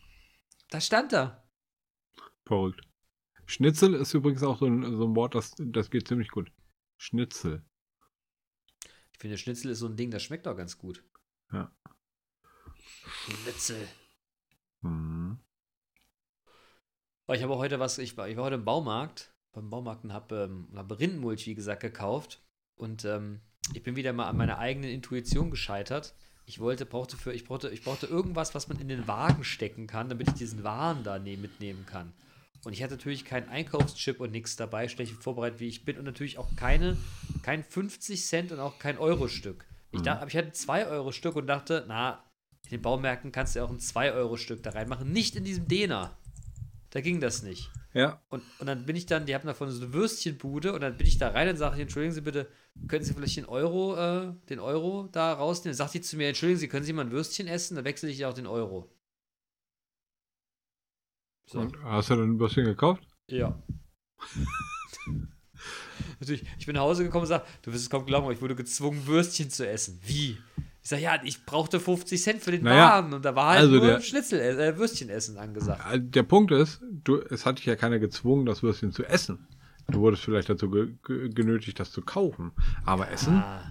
Da stand da. Verrückt. Schnitzel ist übrigens auch so ein, so ein Wort, das, das geht ziemlich gut. Schnitzel. Ich finde, Schnitzel ist so ein Ding, das schmeckt auch ganz gut. Ja. Schnitzel. Hm. Aber ich habe heute was, ich war, ich war heute im Baumarkt, beim Baumarkt und habe ähm, Labyrinthmulch, wie gesagt, gekauft. Und ähm, ich bin wieder mal an meiner eigenen Intuition gescheitert. Ich wollte, brauchte für, ich brauchte, ich brauchte irgendwas, was man in den Wagen stecken kann, damit ich diesen Waren da ne mitnehmen kann. Und ich hatte natürlich keinen Einkaufschip und nichts dabei, schlecht vorbereitet wie ich bin und natürlich auch keine, kein 50 Cent und auch kein Euro-Stück. Ich dachte, aber ich hatte 2 Euro-Stück und dachte, na, in den Baumärkten kannst du ja auch ein 2-Euro-Stück da reinmachen, nicht in diesem Dena. Da ging das nicht. Ja, Und, und dann bin ich dann, die haben davon so eine Würstchenbude und dann bin ich da rein und sage ich, entschuldigen Sie bitte, können Sie vielleicht den Euro, äh, den Euro da rausnehmen? Sagt die zu mir, entschuldigen Sie, können Sie mal ein Würstchen essen? Dann wechsle ich ja auch den Euro. So. und hast du dann ein bisschen gekauft? Ja. Natürlich, ich bin nach Hause gekommen und sage, du wirst es kaum glauben, aber ich wurde gezwungen, Würstchen zu essen. Wie? Ich sage, ja, ich brauchte 50 Cent für den Naja, Wagen und da war halt also nur der- Schnitzel, äh, Würstchen essen angesagt. Äh, Der Punkt ist, du, es hat dich ja keiner gezwungen, das Würstchen zu essen. Du wurdest vielleicht dazu ge ge genötigt, das zu kaufen. Aber essen, Ah,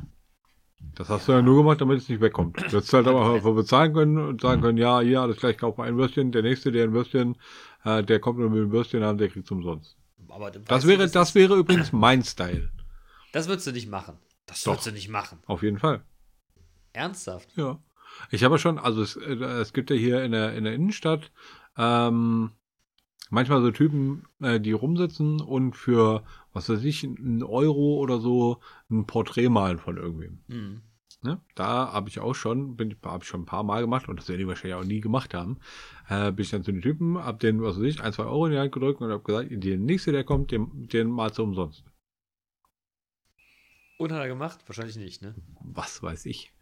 das hast du ja nur gemacht, damit es nicht wegkommt. Du hättest halt aber einfach bezahlen können und sagen können, ja, hier, alles gleich, kauf mal ein Würstchen. Der nächste, der ein Würstchen, äh, der kommt nur mit dem Würstchen haben, der kriegt umsonst. aber Das wäre, nicht, das wäre übrigens mein Style. Das würdest du nicht machen. Das Doch. würdest du nicht machen. Auf jeden Fall. Ernsthaft? Ja. Ich habe schon, also es, äh, es gibt ja hier in der, in der Innenstadt ähm, manchmal so Typen, äh, die rumsitzen und für, was weiß ich, einen Euro oder so ein Porträt malen von irgendwem. Hm. Ne? Da habe ich auch schon, bin habe ich schon ein paar Mal gemacht und das werden die wahrscheinlich auch nie gemacht haben. Äh, bin ich dann zu den Typen, hab den, was weiß ich, ein, zwei Euro in die Hand gedrückt und habe gesagt, der nächste, der kommt, den, den malst du umsonst. Und hat er gemacht? Wahrscheinlich nicht, ne? Was weiß ich.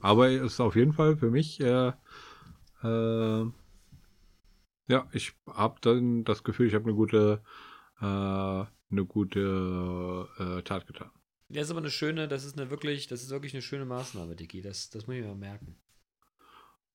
Aber es ist auf jeden Fall für mich, äh, äh, ja, ich habe dann das Gefühl, ich habe eine gute, äh, eine gute äh, Tat getan. Ja, ist aber eine schöne, das ist eine wirklich, das ist wirklich eine schöne Maßnahme, Dicky. Das, das muss ich mir mal merken.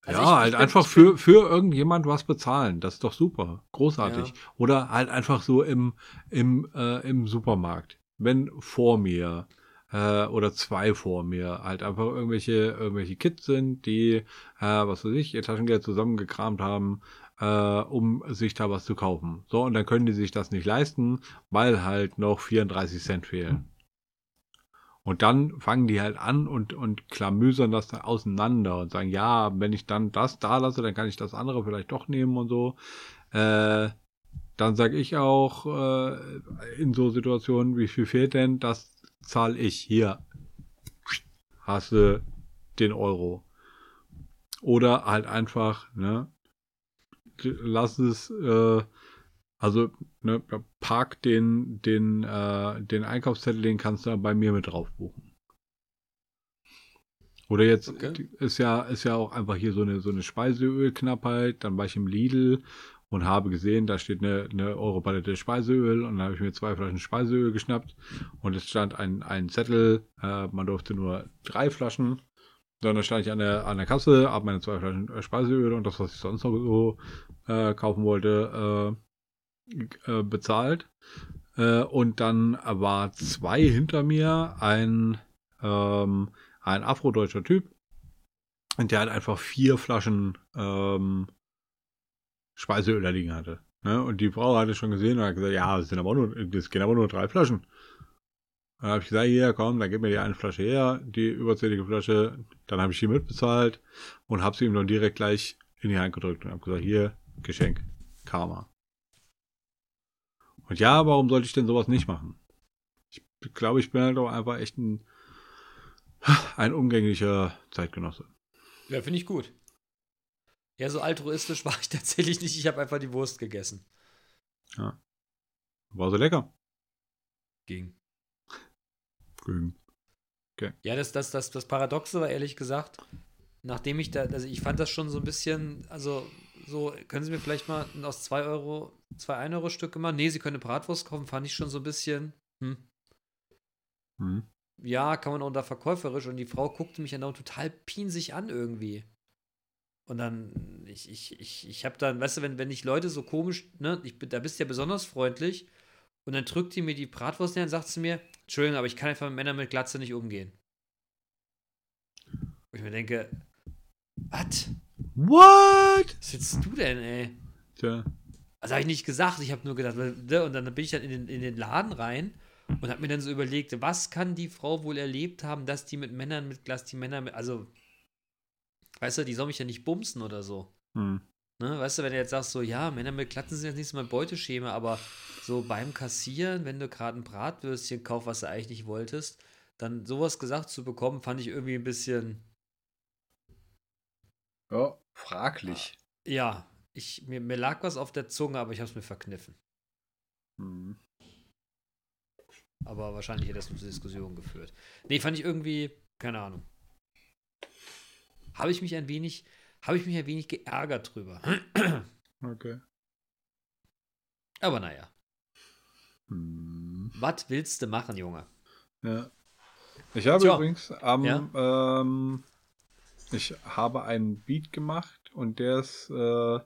Also ja, ich- ich halt bin- einfach ich für, für irgendjemand was bezahlen. Das ist doch super. Großartig. Ja. Oder halt einfach so im, im, äh, im Supermarkt. Wenn vor mir äh, oder zwei vor mir halt einfach irgendwelche, irgendwelche Kids sind, die, äh, was weiß ich, ihr Taschengeld zusammengekramt haben, äh, um sich da was zu kaufen. So, und dann können die sich das nicht leisten, weil halt noch 34 Cent fehlen. Und dann fangen die halt an und, und klamüsern das dann auseinander und sagen, ja, wenn ich dann das da lasse, dann kann ich das andere vielleicht doch nehmen und so. Äh, dann sage ich auch äh, in so Situationen, wie viel fehlt denn? Das zahle ich. Hier hast du den Euro. Oder halt einfach, ne, lass es, äh, also ne, park den, den, äh, den Einkaufszettel, den kannst du bei mir mit drauf buchen. Oder jetzt Okay. ist ja, ist ja auch einfach hier so eine, so eine Speiseölknappheit. Dann war ich im Lidl und habe gesehen, da steht eine, eine Europalette Speiseöl und dann habe ich mir zwei Flaschen Speiseöl geschnappt und es stand ein, ein Zettel, äh, man durfte nur drei Flaschen. Dann stand ich an der, an der Kasse, habe meine zwei Flaschen äh, Speiseöl und das, was ich sonst noch so äh, kaufen wollte, äh, äh, bezahlt. Äh, und dann war zwei hinter mir ein, ähm, ein afrodeutscher Typ. Und der halt einfach vier Flaschen ähm, Speiseöl da liegen hatte. Ne? Und die Frau hatte schon gesehen und hat gesagt, ja, das sind aber nur, das gehen aber nur drei Flaschen. Dann habe ich gesagt, hier, komm, dann gib mir die eine Flasche her, die überzählige Flasche. Dann habe ich die mitbezahlt und habe sie ihm dann direkt gleich in die Hand gedrückt und habe gesagt, hier, Geschenk, Karma. Und ja, warum sollte ich denn sowas nicht machen? Ich glaube, ich bin halt auch einfach echt ein, ein umgänglicher Zeitgenosse. Ja, finde ich gut. Ja, so altruistisch war ich tatsächlich nicht. Ich habe einfach die Wurst gegessen. War so lecker. Ging. Grün. Ja, das, das, das, das Paradoxe war ehrlich gesagt, nachdem ich da, also ich fand das schon so ein bisschen, also so, können Sie mir vielleicht mal aus 2 Euro, 2 1 Euro Stücke machen? Nee, Sie können eine Bratwurst kaufen, fand ich schon so ein bisschen, hm, Hm. ja, kann man auch da verkäuferisch und die Frau guckte mich dann auch total pinsig an irgendwie. Und dann, ich, ich, ich, ich habe dann, weißt du, wenn, wenn ich Leute so komisch, ne, ich, bin- da bist du ja besonders freundlich und dann drückt die mir die Bratwurst Hand und sagt sie mir, Entschuldigung, aber ich kann einfach mit Männern mit Glatze nicht umgehen. Wo ich mir denke, was? What? Was willst du denn, ey? Tja. Also habe ich nicht gesagt, ich habe nur gedacht, ne, und dann bin ich dann in den, in den Laden rein und habe mir dann so überlegt, was kann die Frau wohl erlebt haben, dass die mit Männern mit Glas, die Männer mit, also, weißt du, die soll mich ja nicht bumsen oder so. Hm. Ne? Weißt du, wenn du jetzt sagst, so, ja, Männer mit Glatzen sind jetzt nicht so mein Beuteschema, aber so beim Kassieren, wenn du gerade ein Bratwürstchen kaufst, was du eigentlich nicht wolltest, dann sowas gesagt zu bekommen, fand ich irgendwie ein bisschen, Ja, fraglich. ja, ich, mir, mir lag was auf der Zunge, aber ich habe es mir verkniffen. Hm. Aber wahrscheinlich hätte das zu Diskussionen geführt. Nee, fand ich irgendwie, keine Ahnung. Habe ich mich ein wenig, habe ich mich ein wenig geärgert drüber. Okay. Aber naja, Hm. was willst du machen, Junge? Ja. Ich habe Tja. übrigens am, Ja. ähm, ich habe einen Beat gemacht und der ist äh,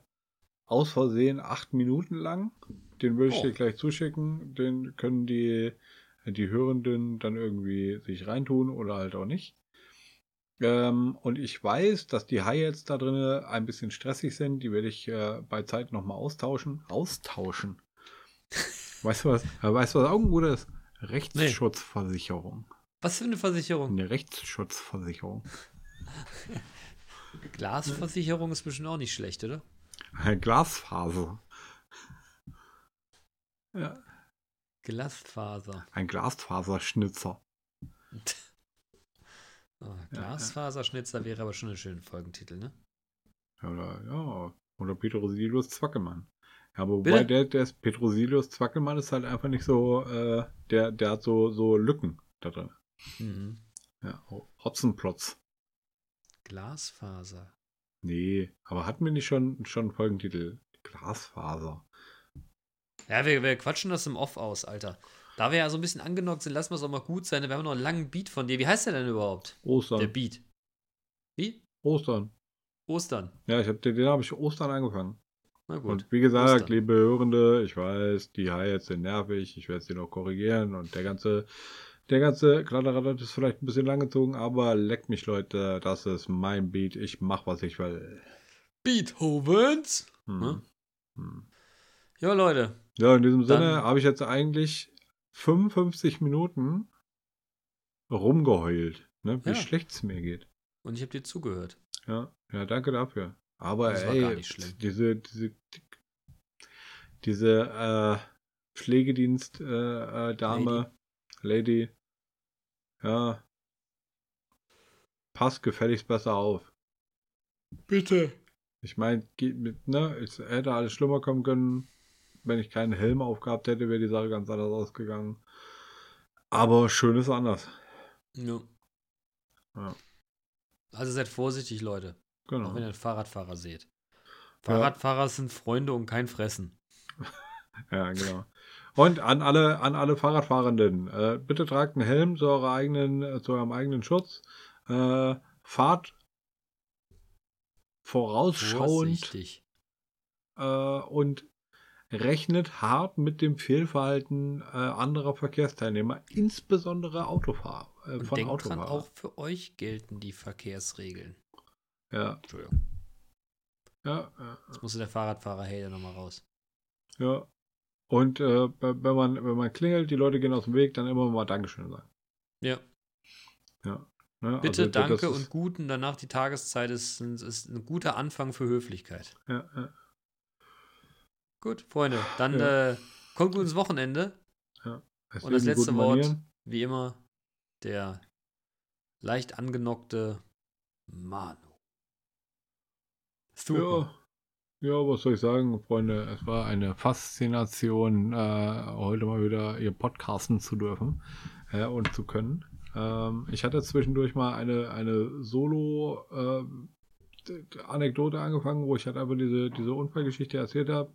aus Versehen acht Minuten lang. Den würde ich Oh. dir gleich zuschicken. Den können die, die Hörenden dann irgendwie sich reintun oder halt auch nicht. Ähm, und ich weiß, dass die Hi-Hats da drin ein bisschen stressig sind. Die werde ich äh, bei Zeit nochmal austauschen. Austauschen. Weißt du was? Weißt du, was auch ein guter ist? Rechtsschutzversicherung. Was für eine Versicherung? Eine Rechtsschutzversicherung. Glasversicherung ist bestimmt auch nicht schlecht, oder? Glasfaser. Ja, Glasfaser. ein Glasfaserschnitzer. Oh, Glasfaserschnitzer wäre aber schon ein schöner Folgentitel, ne? Ja, Oder, ja, oder Petrosilius Zwackelmann. Ja, aber Bitte? wobei der, der ist Petrosilius Zwackelmann ist halt einfach nicht so, äh, der, der hat so, so Lücken da drin. Mhm. Ja, oh, Hotzenplotz. Glasfaser. Nee, aber hatten wir nicht schon, schon einen Folgentitel? Glasfaser. Ja, wir, wir quatschen das im Off aus, Alter. Da wir ja so ein bisschen angenockt sind, lassen wir es auch mal gut sein. Wir haben noch einen langen Beat von dir. Wie heißt der denn überhaupt? Der Ostern. Beat. Wie? Ostern. Ostern. Ja, ich hab, den, den habe ich Ostern angefangen. Na gut. Und wie gesagt, Ostern. liebe Hörende, ich weiß, die Hi-Hats sind nervig, ich werde sie noch korrigieren und der ganze, der ganze Kladderadat ist vielleicht ein bisschen langgezogen, aber leckt mich, Leute, das ist mein Beat, ich mach, was ich will. Beethovens. Hm. Hm? Hm. Ja, Leute. Ja, in diesem Sinne habe ich jetzt eigentlich 55 Minuten rumgeheult, ne, wie Ja. schlecht es mir geht. Und ich habe dir zugehört. Ja, ja, danke dafür. Aber Das war ey, gar nicht schlimm. diese, diese, diese äh, Pflegedienst äh, äh, Dame, Lady. ja, passt gefälligst besser auf. Bitte. Ich meine, mit, ne, es hätte alles schlimmer kommen können. Wenn ich keinen Helm aufgehabt hätte, wäre die Sache ganz anders ausgegangen. Aber schön ist anders. Ja. Ja. Also seid vorsichtig, Leute. Genau. Auch wenn ihr einen Fahrradfahrer seht. Fahrradfahrer sind Freunde und kein Fressen. Ja, genau. Und an alle, an alle Fahrradfahrenden, äh, bitte tragt einen Helm zu, eurer eigenen, äh, zu eurem eigenen Schutz. Äh, fahrt vorausschauend Vorsichtig. äh, und rechnet hart mit dem Fehlverhalten äh, anderer Verkehrsteilnehmer, insbesondere Autofahrer. Äh, Und von denkt dran, Autofahrern. auch für euch gelten die Verkehrsregeln. Ja, Entschuldigung. ja, ja, Jetzt musste der Fahrradfahrer-Hater nochmal raus. ja. Und äh, wenn man, wenn man klingelt, die Leute gehen aus dem Weg, dann immer mal Dankeschön sagen. Ja. Ja. Ne? Bitte, Also, danke und guten. Danach die Tageszeit ist, ist, ist ein guter Anfang für Höflichkeit. Ja, ja. Gut, Freunde, dann Ja. äh, kommt gut ins Wochenende. Es Und das letzte Wort, Manieren. wie immer, der leicht angenockte Manu. Super. Ja, ja, was soll ich sagen, Freunde? Es war eine Faszination, äh, heute mal wieder ihr podcasten zu dürfen äh, und zu können. Ähm, ich hatte zwischendurch mal eine, eine Solo-Anekdote angefangen, wo ich halt einfach diese, diese Unfallgeschichte erzählt habe.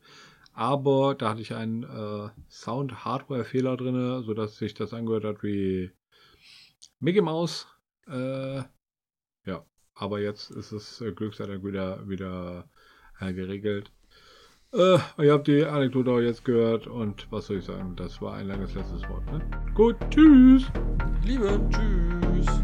Aber da hatte ich einen äh, Sound-Hardware-Fehler drin, sodass sich das angehört hat wie Mickey Mouse. Äh, ja, aber jetzt ist es äh, Glück sei Dank wieder, wieder äh, geregelt. Äh, ihr habt die Anekdote auch jetzt gehört und was soll ich sagen? Das war ein langes letztes Wort. Ne? Gut, tschüss. Liebe, tschüss.